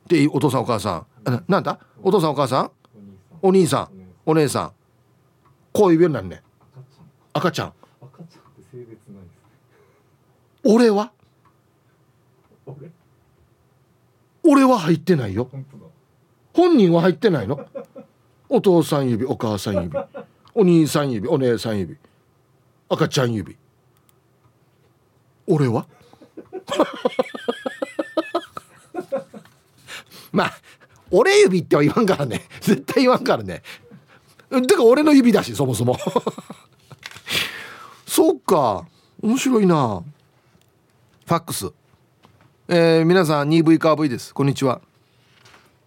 でお父さんお母さん。なんだ？お父さんお母さん？お兄さん。お姉さん。こう指になるね赤ちゃん。俺は？俺？は入ってないよ。本人は入ってないの。お父さん指お母さん指。お兄さん指お姉さん指。赤ちゃん指俺は？まあ俺指っては言わんからね。絶対言わんからね。てか俺の指だしそもそも。そっか。面白いな。ファックス。えー、皆さん 2V カー V です。こんにちは。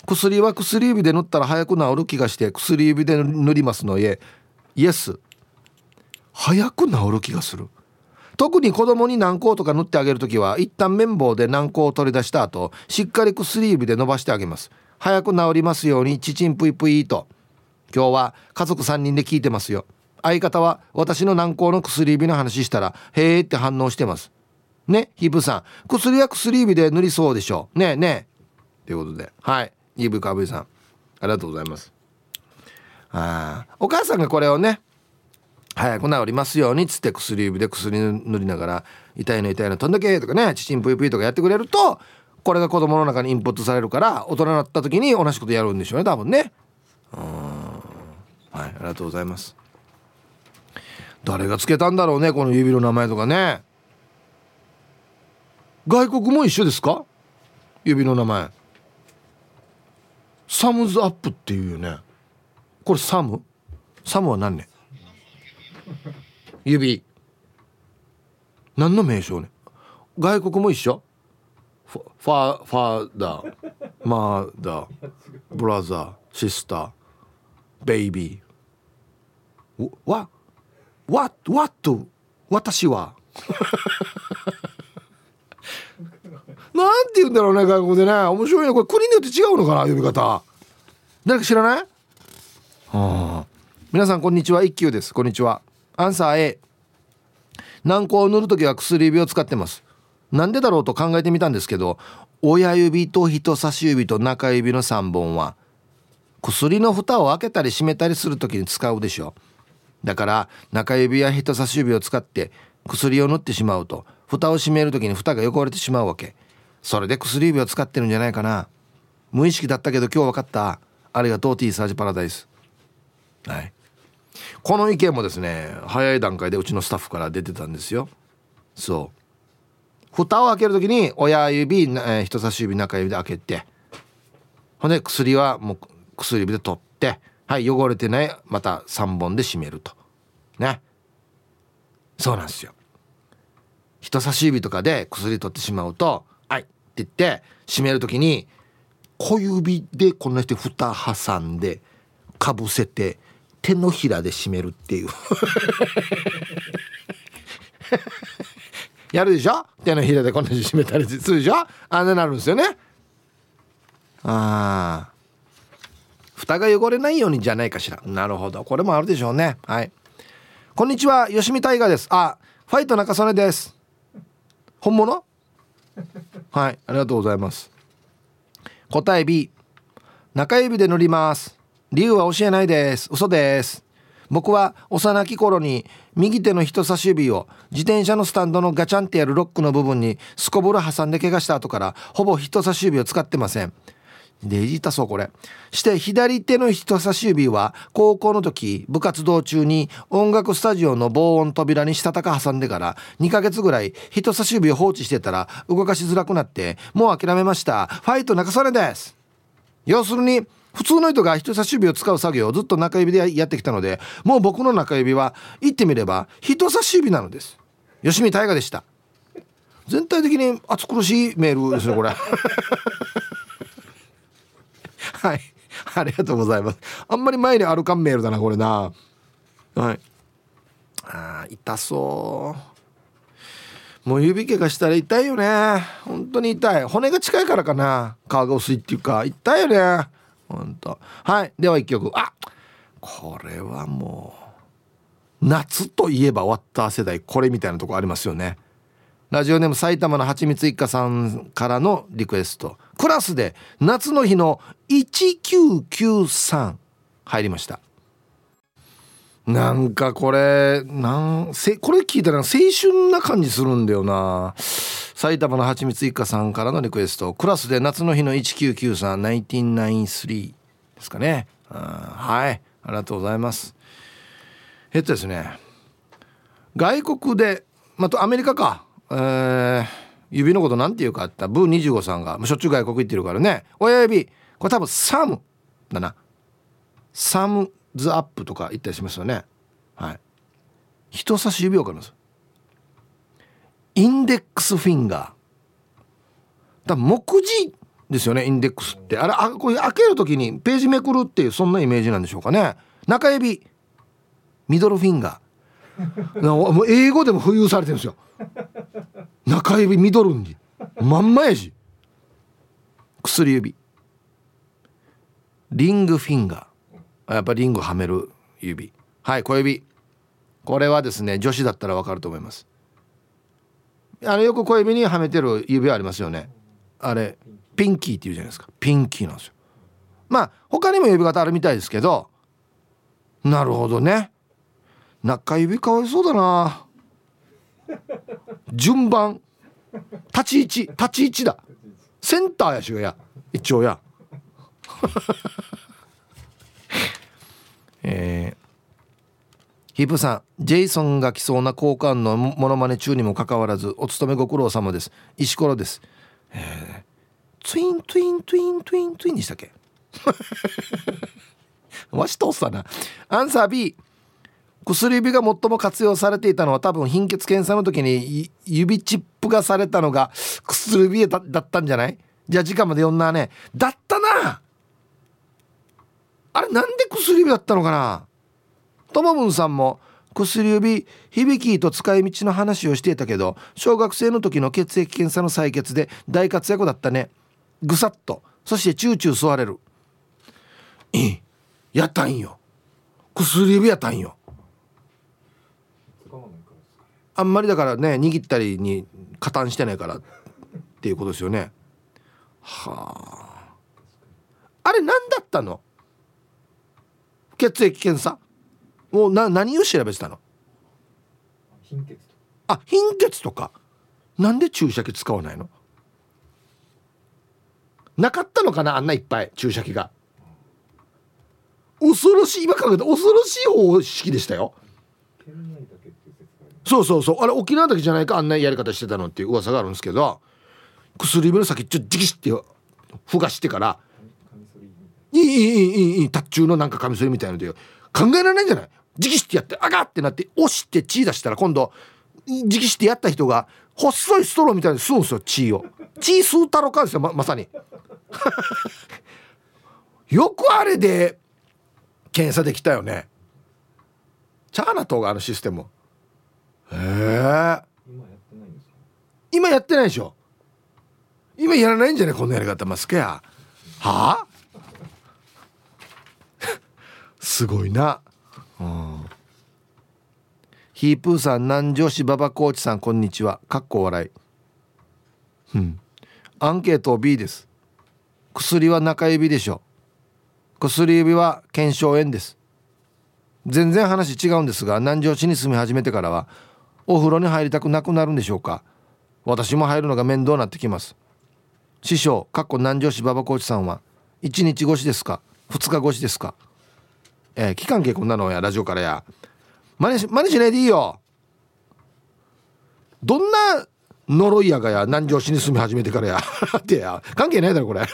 薬は薬指で塗ったら早く治る気がして薬指で塗りますのえイエス。早く治る気がする。特に子供に軟膏とか塗ってあげる時は一旦綿棒で軟膏を取り出した後しっかり薬指で伸ばしてあげます。早く治りますようにチチンプイプイと。今日は家族3人で聞いてますよ。相方は私の軟膏の薬指の話したらへーって反応してます。ねヒブさん。薬は薬指で塗りそうでしょ。うねえねえ。ということではい。イブカブイさんありがとうございます。あお母さんがこれをね早く治りますようにっつって薬指で薬塗りながら痛いの痛いの飛んだけとかねチチンプイプイとかやってくれるとこれが子供の中にインプットされるから大人になった時に同じことやるんでしょうね多分ね。うん。はいありがとうございます。誰がつけたんだろうねこの指の名前とかね。外国も一緒ですか？指の名前。サムズアップっていうよね。これサム？サムは何ね？指。何の名称ね？外国も一緒？ファファーダー。マーダー。ブラザー。シスター。ベイビー。わわわっと私は。なんて言うんだろうね外国でね。面白いね。これ国によって違うのかな呼び方。誰か知らない？はあ。皆さんこんにちは。一休です。こんにちは。アンサー A 軟膏を塗るときは薬指を使ってます。なんでだろうと考えてみたんですけど親指と人差し指と中指の3本は薬の蓋を開けたり閉めたりする時に使うでしょだから中指や人差し指を使って薬を塗ってしまうと蓋を閉める時に蓋が汚れてしまうわけ。それで薬指を使ってるんじゃないかな。無意識だったけど今日分かった。ありがとう T サージパラダイス。はい。この意見もですね早い段階でうちのスタッフから出てたんですよ。そう。蓋を開ける時に親指、え、人差し指中指で開けてほんで薬はもう薬指で取ってはい汚れてないまた3本で締めると。ね。そうなんですよ。人差し指とかで薬取ってしまうとはいって言って閉める時に小指でこんなして蓋挟んでかぶせて手のひらで締めるっていう。やるでしょ？手のひらでこんなに締めたりするでしょ？あんななるんですよね。ああ。蓋が汚れないようにじゃないかしら。なるほど。これもあるでしょうね。はい。こんにちは。吉見大河です。あファイト中曽根です。本物？はい。ありがとうございます。答え B 中指で塗ります。理由は教えないです。嘘です。僕は幼き頃に右手の人差し指を自転車のスタンドのガチャンってやるロックの部分にすこぶる挟んで怪我した後からほぼ人差し指を使ってません。でいじったそうこれ。して左手の人差し指は高校の時部活動中に音楽スタジオの防音扉にしたたか挟んでから2ヶ月ぐらい人差し指を放置してたら動かしづらくなってもう諦めました。ファイト中曽根です。要するに普通の人が人差し指を使う作業をずっと中指でやってきたのでもう僕の中指は言ってみれば人差し指なのです。吉見大河でした。全体的に暑苦しいメールですねこれ。はい。ありがとうございます。あんまり前にあるかんメールだなこれな。はい。あ痛そう。もう指怪我したら痛いよね。本当に痛い。骨が近いからかな。皮が薄いっていうか痛いよね。本当はい。では1曲。あこれはもう夏といえば終わった世代これみたいなとこありますよね。ラジオネーム埼玉のはちみつ一家さんからのリクエスト。クラスで夏の日の1993入りました。なんかこれなんせこれ聞いたら青春な感じするんだよな。埼玉のはちみつ一家さんからのリクエスト。クラスで夏の日の1993-1993ですかね。はい。ありがとうございます。えっとですね。外国でまたアメリカか。えー、指のことなんていうかあったブー25さんがしょっちゅう外国行ってるからね。親指。これ多分サムだな。サムズアップとか言ったりしますよね。はい。人差し指わかります。インデックスフィンガー。だ目次ですよねインデックスって。あれあこれ開ける時にページめくるっていうそんなイメージなんでしょうかね。中指。ミドルフィンガー。もう英語でも浮遊されてるんですよ。中指ミドルに。まんまやし。薬指。リングフィンガー。やっぱリングはめる指。はい小指。これはですね女子だったらわかると思います。あれよく小指にはめてる指ありますよね。あれピンキーっていうじゃないですか。ピンキーなんですよ。まあ他にも指型あるみたいですけど。なるほどね。中指かわいそうだな。順番。立ち位置。立ち位置だ。センターやしがや。一応や。えー、ヒープさんジェイソンが来そうな交換のモノマネ中にもかかわらずお勤めご苦労様です。石ころです、えー、ツインツインツインツインツインでしたっけ？わしとおっさな。アンサー B 薬指が最も活用されていたのは多分貧血検査の時に指チップがされたのが薬指だったんじゃない？じゃあ時間まで読んだね。だったな！あれなんで薬指だったのかな？ともぶんさんも薬指響きと使い道の話をしていたけど小学生の時の血液検査の採血で大活躍だったね。ぐさっと。そしてチューチュー吸われる。いいやったんよ。薬指やったんよ。あんまりだからね握ったりに加担してないからっていうことですよね。はあ。あれ何だったの？血液検査。もうな何を調べてたの？貧血あ貧血とか。なんで注射器使わないの？なかったのかな？あんないっぱい注射器が。恐ろしい今考えた恐ろしい方式でしたよ。そうそうそう。あれ沖縄だけじゃないか？あんなやり方してたのっていう噂があるんですけど薬指の先ちょっとジキシってふがしてからいいいいいいいい達中のなんかカミソリみたいので考えられないんじゃない直筆ってやってあがってなって押して血出したら今度直筆ってやった人が細いストローみたいに吸うんですよ血を血吸うたろかですよままさによくあれで検査できたよねチャーナ島があのシステムへえ今やってないでしょ今やらないんじゃないこんなやり方マスケやはあすごいな。うん。ヒープーさん南城市馬場コーチさんこんにちは。かっこ笑い。うん。アンケート B です。薬は中指でしょ。薬指は腱鞘炎です。全然話違うんですが南城市に住み始めてからはお風呂に入りたくなくなるんでしょうか。私も入るのが面倒なってきます。師匠かっこ南城市馬場コーチさんは1日越しですか？2日越しですか？えー、期間系こんなのやラジオからや。真似し真似しないでいいよ。どんな呪いやがや南城市に住み始めてからや。ってや。関係ないだろこれ。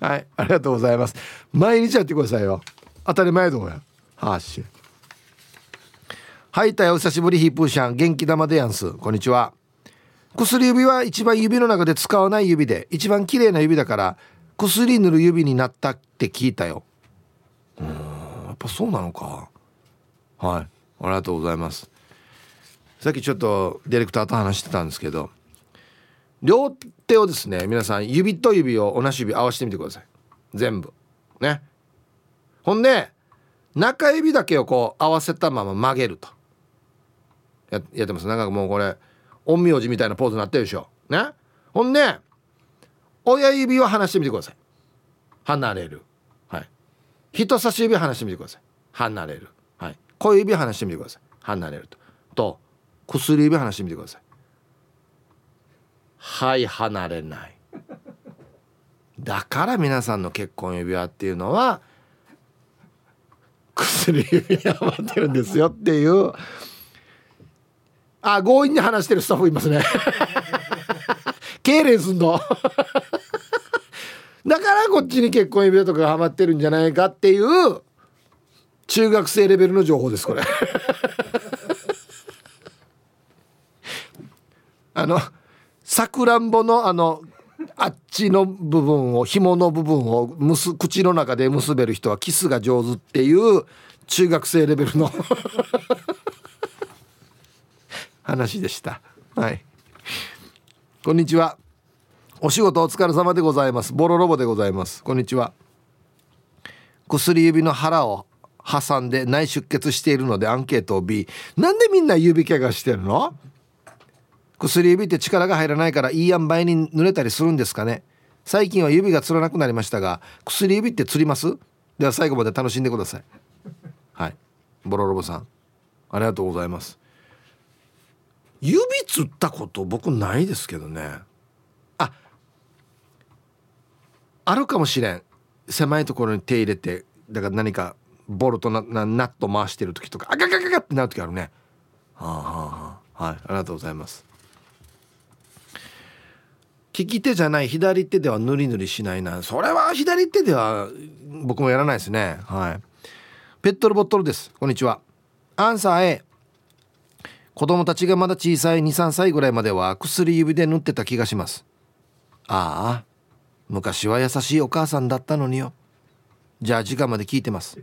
はい。ありがとうございます。毎日やってくださいよ。当たり前どうやはーし。はいたよお久しぶりヒープーシャン元気玉でやんす。こんにちは。薬指は一番指の中で使わない指で一番綺麗な指だから薬塗る指になったって聞いたよ。うんやっぱそうなのか。はい。ありがとうございます。さっきちょっとディレクターと話してたんですけど両手をですね皆さん指と指を同じ指合わせてみてください。全部。ね。ほんで中指だけをこう合わせたまま曲げると。ややってます。なんかもうこれ陰陽師みたいなポーズになってるでしょ。ね。ほんで親指を離してみてください。離れる。はい。人差し指離してみてください。離れる。はい。小指離してみてください。離れると。と薬指離してみてください。はい離れない。だから皆さんの結婚指輪っていうのは薬指に余ってるんですよっていう。あ強引に話してるスタッフいますね。痙攣すんのだからこっちに結婚指輪とかがハマってるんじゃないかっていう中学生レベルの情報ですこれ。あのさくらんぼのあのあっちの部分を紐の部分をむす口の中で結べる人はキスが上手っていう中学生レベルの 話でした。はい。こんにちはお仕事お疲れ様でございます。ボロロボでございます。こんにちは。薬指の腹を挟んで内出血しているのでアンケートを B なんでみんな指怪我してるの？薬指って力が入らないからいい塩梅に濡れたりするんですかね？最近は指がつらなくなりましたが薬指ってつります？では最後まで楽しんでください。はい。ボロロボさん。ありがとうございます。指つったこと僕ないですけどねああるかもしれん。狭いところに手入れてだから何かボルトななナット回してる時とかあガガガガってなる時あるね。はあはあはあ。はいありがとうございます。利き手じゃない左手では塗り塗りしないな。それは左手では僕もやらないですね。はい。ペットルボトルです。こんにちは。アンサー A 子供たちがまだ小さい23歳ぐらいまでは薬指で塗ってた気がします。ああ。昔は優しいお母さんだったのによ。じゃあ時間まで聞いてます、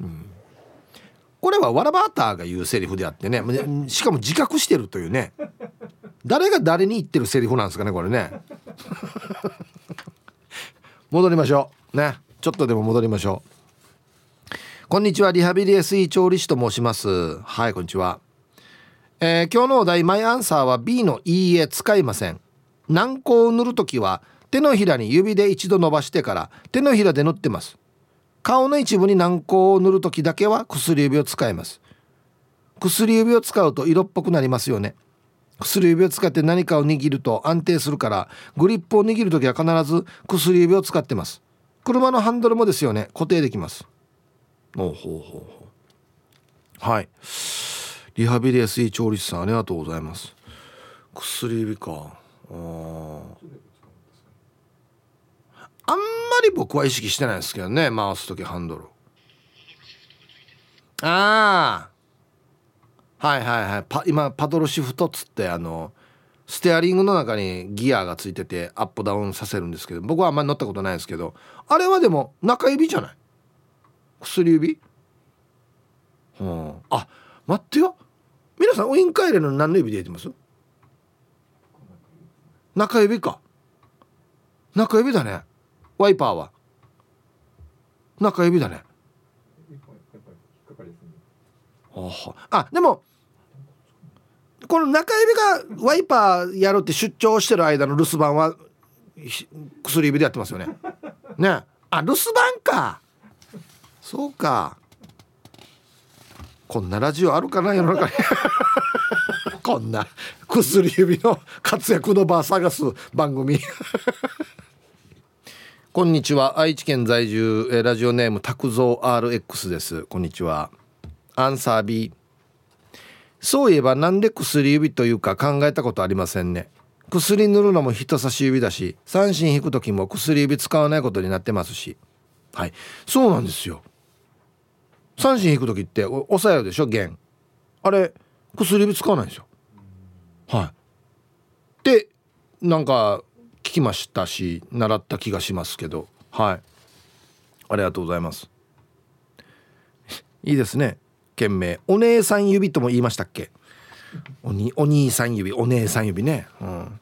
うん、これはワラバーターが言うセリフであってね。しかも自覚してるというね。誰が誰に言ってるセリフなんですかねこれね。戻りましょう。ね。ちょっとでも戻りましょう。こんにちはリハビリ SE 調理師と申します。はいこんにちは。えー、今日のお題マイアンサーは B のいいえ使いません。軟膏を塗るときは手のひらに指で一度伸ばしてから手のひらで塗ってます。顔の一部に軟膏を塗るときだけは薬指を使います。薬指を使うと色っぽくなりますよね。薬指を使って何かを握ると安定するからグリップを握るときは必ず薬指を使ってます。車のハンドルもですよね。固定できます。ほうほうほう。はい。リハビリ SE 調理師さんありがとうございます。薬指か。あんまり僕は意識してないですけどね回す時ハンドル。ああはいはいはい。パ今パドルシフトっつってあのステアリングの中にギアがついててアップダウンさせるんですけど僕はあんまり乗ったことないですけどあれはでも中指じゃない？薬指？うん。あ待ってよ。皆さんウインカー入れの何の指で入れてます？中指か。中指だね。ワイパーは。中指だね。あはあでもこの中指がワイパーやるって出張してる間の留守番はひ薬指でやってますよね。ね。あ留守番か。そうか。こんなラジオあるかな世の中に こんな薬指の活躍の場探す番組。こんにちは。愛知県在住えラジオネーム拓蔵 RX です。こんにちは。アンサー B そういえばなんで薬指というか考えたことありませんね。薬塗るのも人差し指だし三振引く時も薬指使わないことになってますし。はい。そうなんですよ。三振引く時ってお押さえるでしょ弦。あれ薬指使わないんですよ。はい。でなんか聞きましたし習った気がしますけど。はい。ありがとうございます。いいですね。件名お姉さん指とも言いましたっけ？おにお兄さん指。お姉さん指ね。うん。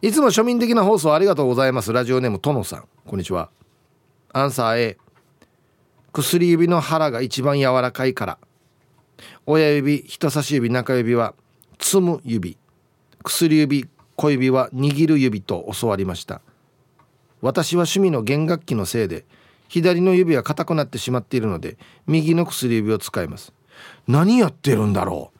いつも庶民的な放送ありがとうございます。ラジオネームとのさん。こんにちは。アンサー A 薬指の腹が一番柔らかいから。親指人差し指中指は積む指。薬指小指は握る指と教わりました。私は趣味の弦楽器のせいで左の指は硬くなってしまっているので右の薬指を使います。何やってるんだろ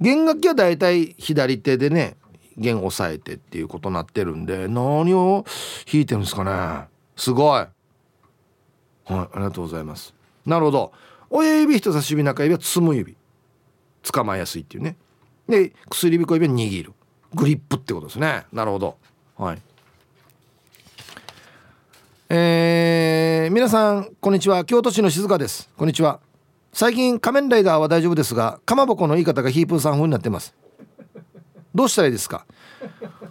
う？弦楽器はだいたい左手でね弦押さえてっていうことになってるんで何を弾いてるんですかね？すごい。はいありがとうございます。なるほど。親指人差し指中指は積む指。捕まえやすいっていうね。で薬指小指は握る。グリップってことですね。なるほど。はい。えー、皆さんこんにちは。京都市の静香です。こんにちは。最近仮面ライダーは大丈夫ですがかまぼこの言い方がヒープーさん風になってます。どうしたらいいですか？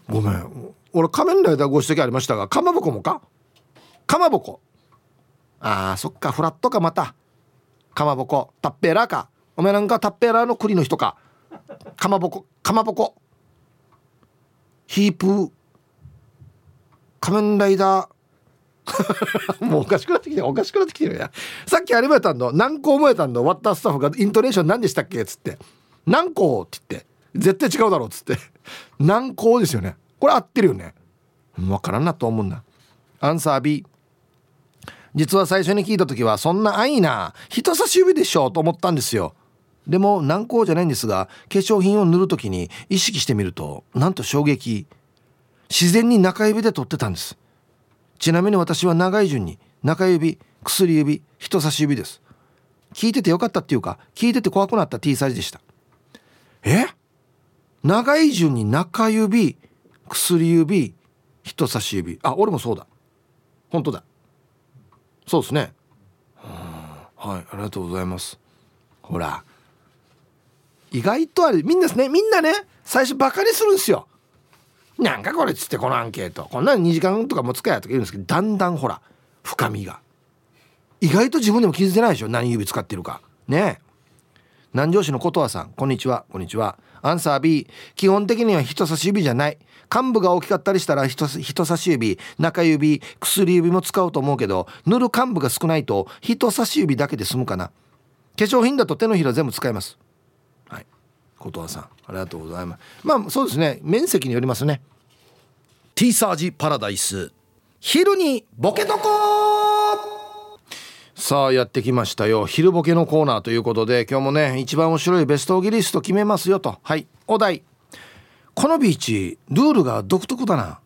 ごめん。俺仮面ライダーご指摘ありましたがかまぼこもか？かまぼこ。あーそっか。フラットかまた。かまぼこ。タッペーラーか。お前なんかタッペーラーの国の人か。かまぼこかまぼこ。ヒープー。仮面ライダー。もうおかしくなってきておかしくなってきてるやさっきあれもやったんの？何個もやたんの？ワッタースタッフがイントネーション何でしたっけ？っつって。何個って言って。絶対違うだろうっつって。何個ですよね。これ合ってるよね。分からんなと思うんだ。アンサー B 実は最初に聞いた時はそんな安易な人差し指でしょと思ったんですよ。でも軟膏じゃないんですが化粧品を塗る時に意識してみるとなんと衝撃。自然に中指で取ってたんです。ちなみに私は長い順に中指薬指人差し指です。聞いててよかったっていうか聞いてて怖くなった T サイズでした。え？長い順に中指薬指人差し指。あ俺もそうだ。本当だ。そうですね。ははいありがとうございます。ほら。意外とあれみんなですねみんなね最初バカにするんですよ。なんかこれっつってこのアンケート。こんなの2時間とか持つかやとか言うんですけどだんだんほら深みが。意外と自分でも気づいてないでしょ。何指使ってるか。ねえ。南城市の琴葉さん。こんにちは。こんにちは。アンサー B 基本的には人差し指じゃない。幹部が大きかったりしたら人人差し指中指薬指も使うと思うけど塗る幹部が少ないと人差し指だけで済むかな。化粧品だと手のひら全部使えます。琴葉さんありがとうございます。まあそうですね。面積によりますね。T サージパラダイス。昼にボケとこさあやってきましたよ。昼ボケのコーナーということで今日もね一番面白いベストオギリスト決めますよと。はいお題。このビーチルールが独特だな。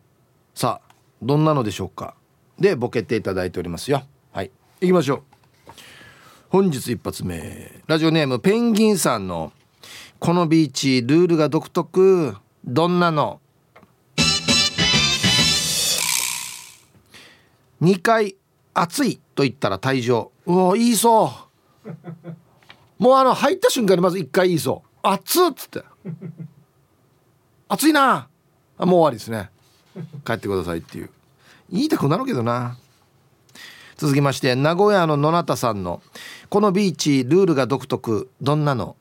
さあどんなのでしょうか。でボケていただいておりますよ。はい行きましょう。本日一発目。ラジオネームペンギンさんの「このビーチルールが独特。どんなの?」2回暑いと言ったら退場。うお言いそうもうあの入った瞬間にまず1回言いそう暑っつって。暑いな。あもう終わりですね。帰ってくださいっていう。言いたくなるけどな。続きまして名古屋の野中さんの「このビーチルールが独特。どんなの?」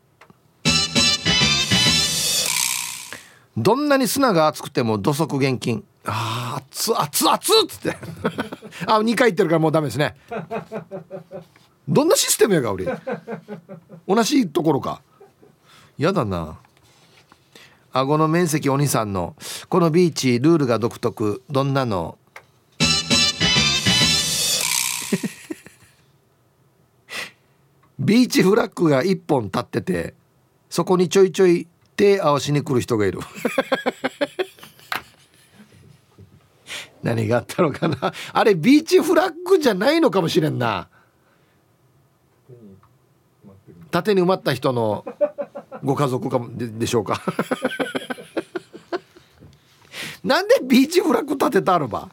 どんなに砂が熱くても土足厳禁。あー熱熱熱っつって。あ2回言ってるからもうダメですね。どんなシステムやが俺。同じところか。やだな。顎の面積お兄さんのこのビーチルールが独特。どんなの。ビーチフラッグが1本立っててそこにちょいちょい手合わしに来る人がいる。何があったのかな？あれビーチフラッグじゃないのかもしれんな。縦に埋まった人のご家族かもででしょうか。なんでビーチフラッグ立てたあるば？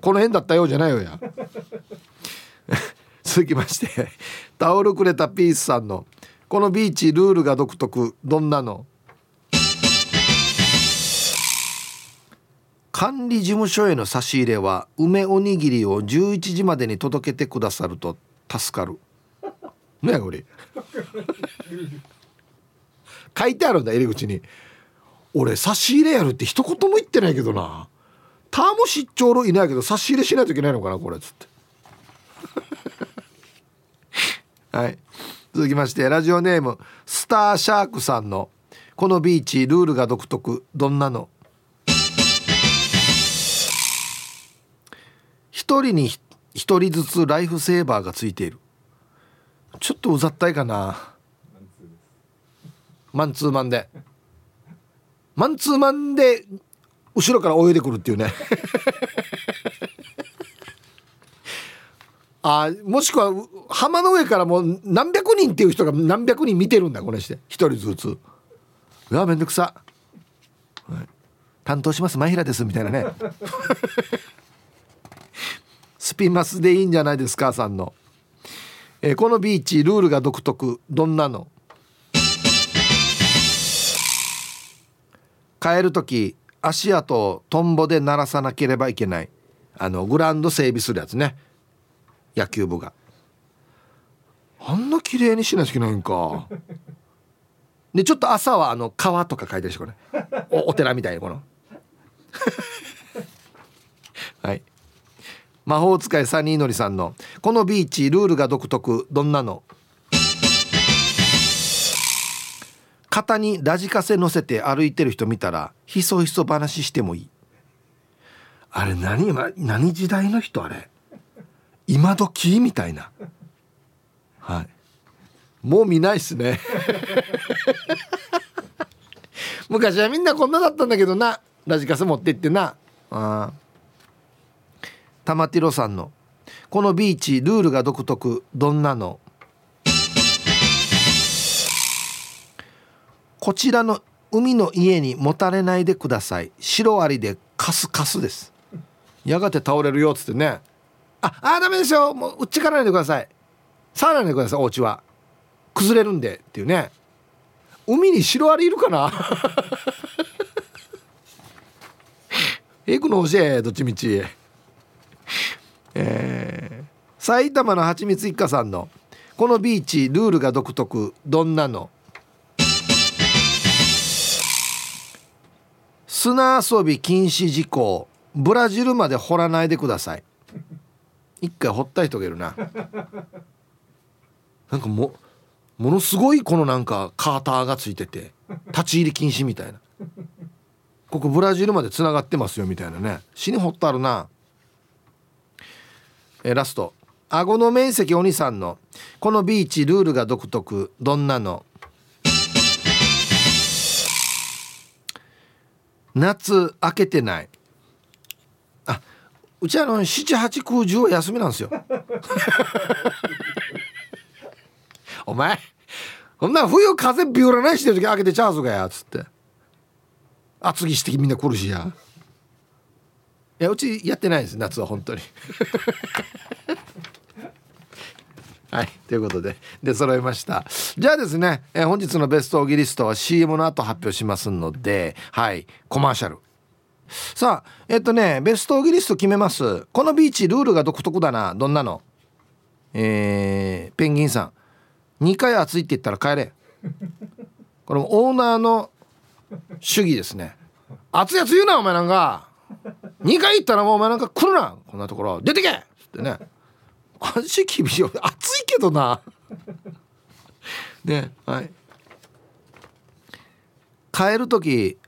この辺だったようじゃないよや。続きましてタオルくれたピースさんのこのビーチルールが独特どんなの？管理事務所への差し入れは梅おにぎりを11時までに届けてくださると助かる。ねこれ。書いてあるんだ入り口に。俺差し入れやるって一言も言ってないけどな。ターも出張ろいないけど差し入れしないといけないのかなこれつって。はい。続きましてラジオネームスターシャークさんの「このビーチルールが独特どんなの?」一人に一人ずつライフセーバーがついている。ちょっとうざったいかな。マンツーマンで。マンツーマンで後ろから泳いでくるっていうね。あもしくは浜の上からもう何百人っていう人が何百人見てるんだこれして一人ずつ。うわめんどくさ、はい。担当します。マヒラです。みたいなね。スピマスでいいんじゃないですかさんの、えーこのビーチルールが独特。どんなの？帰る時足跡をトンボで鳴らさなければいけない。あのグラウンド整備するやつね。野球部が。あんな綺麗にしないといけないんか。でちょっと朝はあの川とか書いてるしこれおお寺みたいにこの。はい。魔法使いサニーのりさんのこのビーチルールが独特どんなの？肩にラジカセ乗せて歩いてる人見たらひそひそ話してもいい。あれ何何時代の人あれ？今時みたいな。はい。もう見ないっすね。昔はみんなこんなだったんだけどな。ラジカセ持ってってな。あー。玉ティロさんの。このビーチルールが独特。どんなの？こちらの海の家にもたれないでください。シロアリでカスカスです。やがて倒れるよっつってね。ああダメですよ。もううっちからないでください。触らないでくださいお家は。崩れるんでっていうね。海にシロアリいるかな？行くの教えどっちみち。えー、埼玉のはちみつ一家さんのこのビーチルールが独特どんなの？砂遊び禁止事項ブラジルまで掘らないでください。一回掘った人がいるな。なんかもものすごいこのなんかカーターがついてて立ち入り禁止みたいな。ここブラジルまでつながってますよみたいなね。死に掘ったあるな。えラスト。顎の面積お兄さんのこのビーチルールが独特どんなの？夏開けてない。あうちあの7890は休みなんですよ。お前こんな冬風ビューラないしてる時開けてチャンスがやっつって。厚着してみんな来るしや。いやうちやってないです夏は本当に。はい。ということでで揃いました。じゃあですね、えー本日のベストオギリストは CM の後発表しますのではい。コマーシャル。さあえっとねベストオギリスト決めます。このビーチルールが独特だな。どんなの？えーペンギンさん。2回暑いって言ったら帰れ。これもオーナーの主義ですね。暑いやつ言うなお前なんか。2回行ったらもうお前なんか来るな。こんなところ。出てけってね。足厳しい暑いけどな。ねはい。帰る時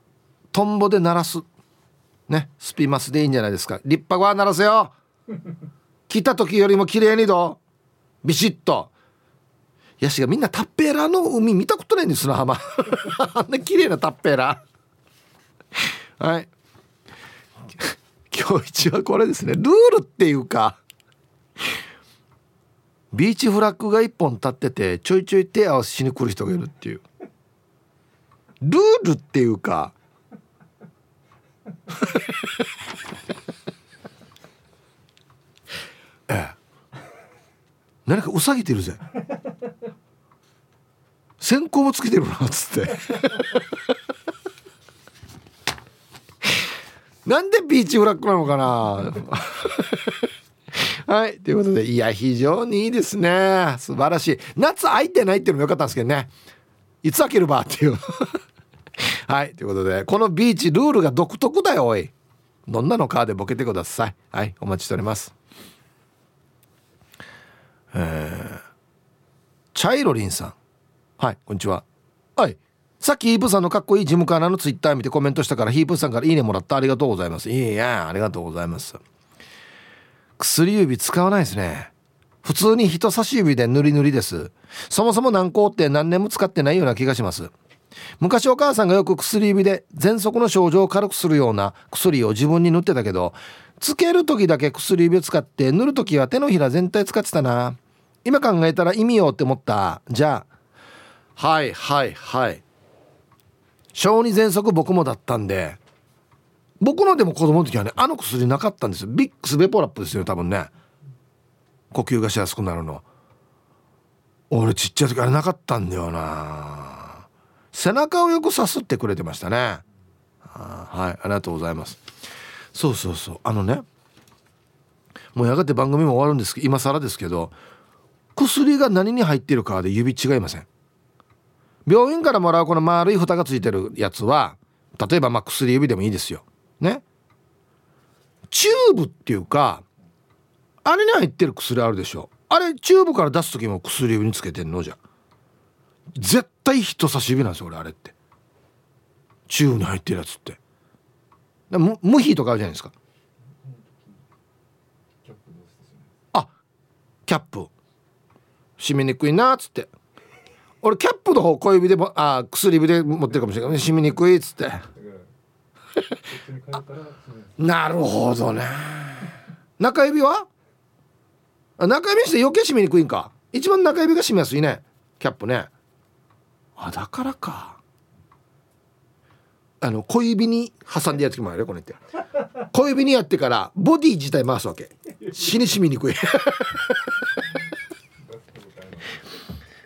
トンボで鳴らす。ねスピマスでいいんじゃないですか。立派は鳴らせよ。来た時よりも綺麗にどビシッと。ヤシがみんなタッペラの海見たことないんです砂浜 あんな綺麗なタッペラ。はい。今日一はこれですね。ルールっていうか。ビーチフラッグが一本立っててちょいちょい手合わせしに来る人がいるっていう。ルールっていうか。ええ。何かうさぎてるぜ。線香もつけてるなっつって。なんでビーチフラッグなのかな。はいということでいや非常にいいですね。素晴らしい。夏空いてないっていうのもよかったんですけどね。いつ開けるばっていう。はいということでこのビーチルールが独特だよおい。どんなのかでボケてください。はいお待ちしております。えー、チャイロリンさん。はいこんにちは。はいさっきヒープさんのかっこいいジムカーナのツイッター見てコメントしたからヒープさんからいいねもらった。ありがとうございます。いいやありがとうございます。薬指使わないですね。普通に人差し指で塗り塗りです。そもそも軟膏って何年も使ってないような気がします。昔お母さんがよく薬指で喘息の症状を軽くするような薬を自分に塗ってたけどつける時だけ薬指を使って塗る時は手のひら全体使ってたな。今考えたら意味よって思った。じゃあはいはいはい。小児喘息僕もだったんで僕のでも子供の時はねあの薬なかったんですよ。ビックスベポラップですよ多分ね。呼吸がしやすくなるの。俺ちっちゃい時あれなかったんだよな。背中をよくさすってくれてましたね。はいありがとうございます。そうそうそう。あのねもうやがて番組も終わるんですけど今更ですけど薬が何に入ってるかで指違いません。病院からもらうこの丸い蓋がついてるやつは例えばま薬指でもいいですよ。ね。チューブっていうかあれに入ってる薬あるでしょ。あれチューブから出す時も薬指につけてんの？じゃ絶対人差し指なんですよ俺あれって。チューブに入ってるやつって。ム、ムヒとかあるじゃないですか。あキャップ。締めにくいなっつって。俺キャップの方小指でもあ薬指で持ってるかもしれない。締めにくいっつって なるほどね。中指は？中指して余計締めにくいんか？一番中指が締めやすいね。キャップね。あだからか。あの小指に挟んでやつもあるよこれって小指にやってからボディ自体回すわけ。死に締めにくい。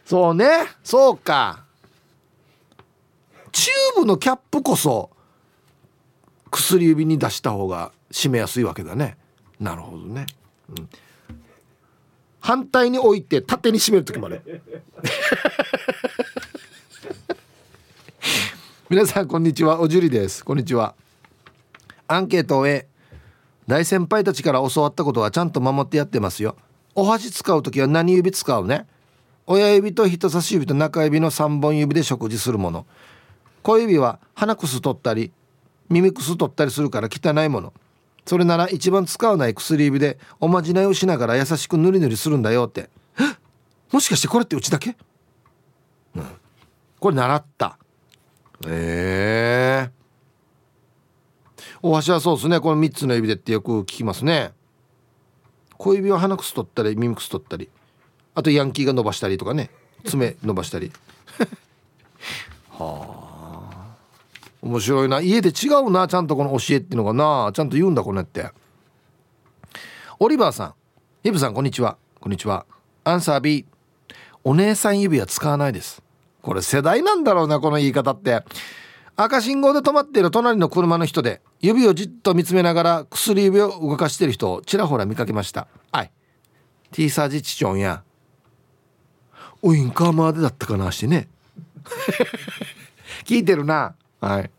そうね。そうか。チューブのキャップこそ薬指に出した方が締めやすいわけだね。なるほどね、うん、反対に置いて縦に締める時もある。皆さんこんにちは。おじゅりです。こんにちは。アンケートを終え大先輩たちから教わったことはちゃんと守ってやってますよ。お箸使う時は何指使うね。親指と人差し指と中指の3本指で食事するもの。小指は鼻くす取ったり耳くす取ったりするから汚いもの。それなら一番使わない薬指でおまじないをしながら優しくぬりぬりするんだよって。もしかしてこれってうちだけ、うん、これ習った。ええ。ー、お箸はそうですね。この3つの指でってよく聞きますね。小指は鼻くす取ったり耳くす取ったり。あとヤンキーが伸ばしたりとかね。爪伸ばしたり。はあ。面白いな。家で違うなちゃんとこの教えっていうのがな。ちゃんと言うんだこうやって。オリバーさん。ヒブさんこんにちは。こんにちは。アンサー B お姉さん指は使わないです。これ世代なんだろうなこの言い方って。赤信号で止まっている隣の車の人で指をじっと見つめながら薬指を動かしてる人をちらほら見かけました。はい。T サージチチョンや。ウインカーまでだったかなしてね。聞いてるな。はい。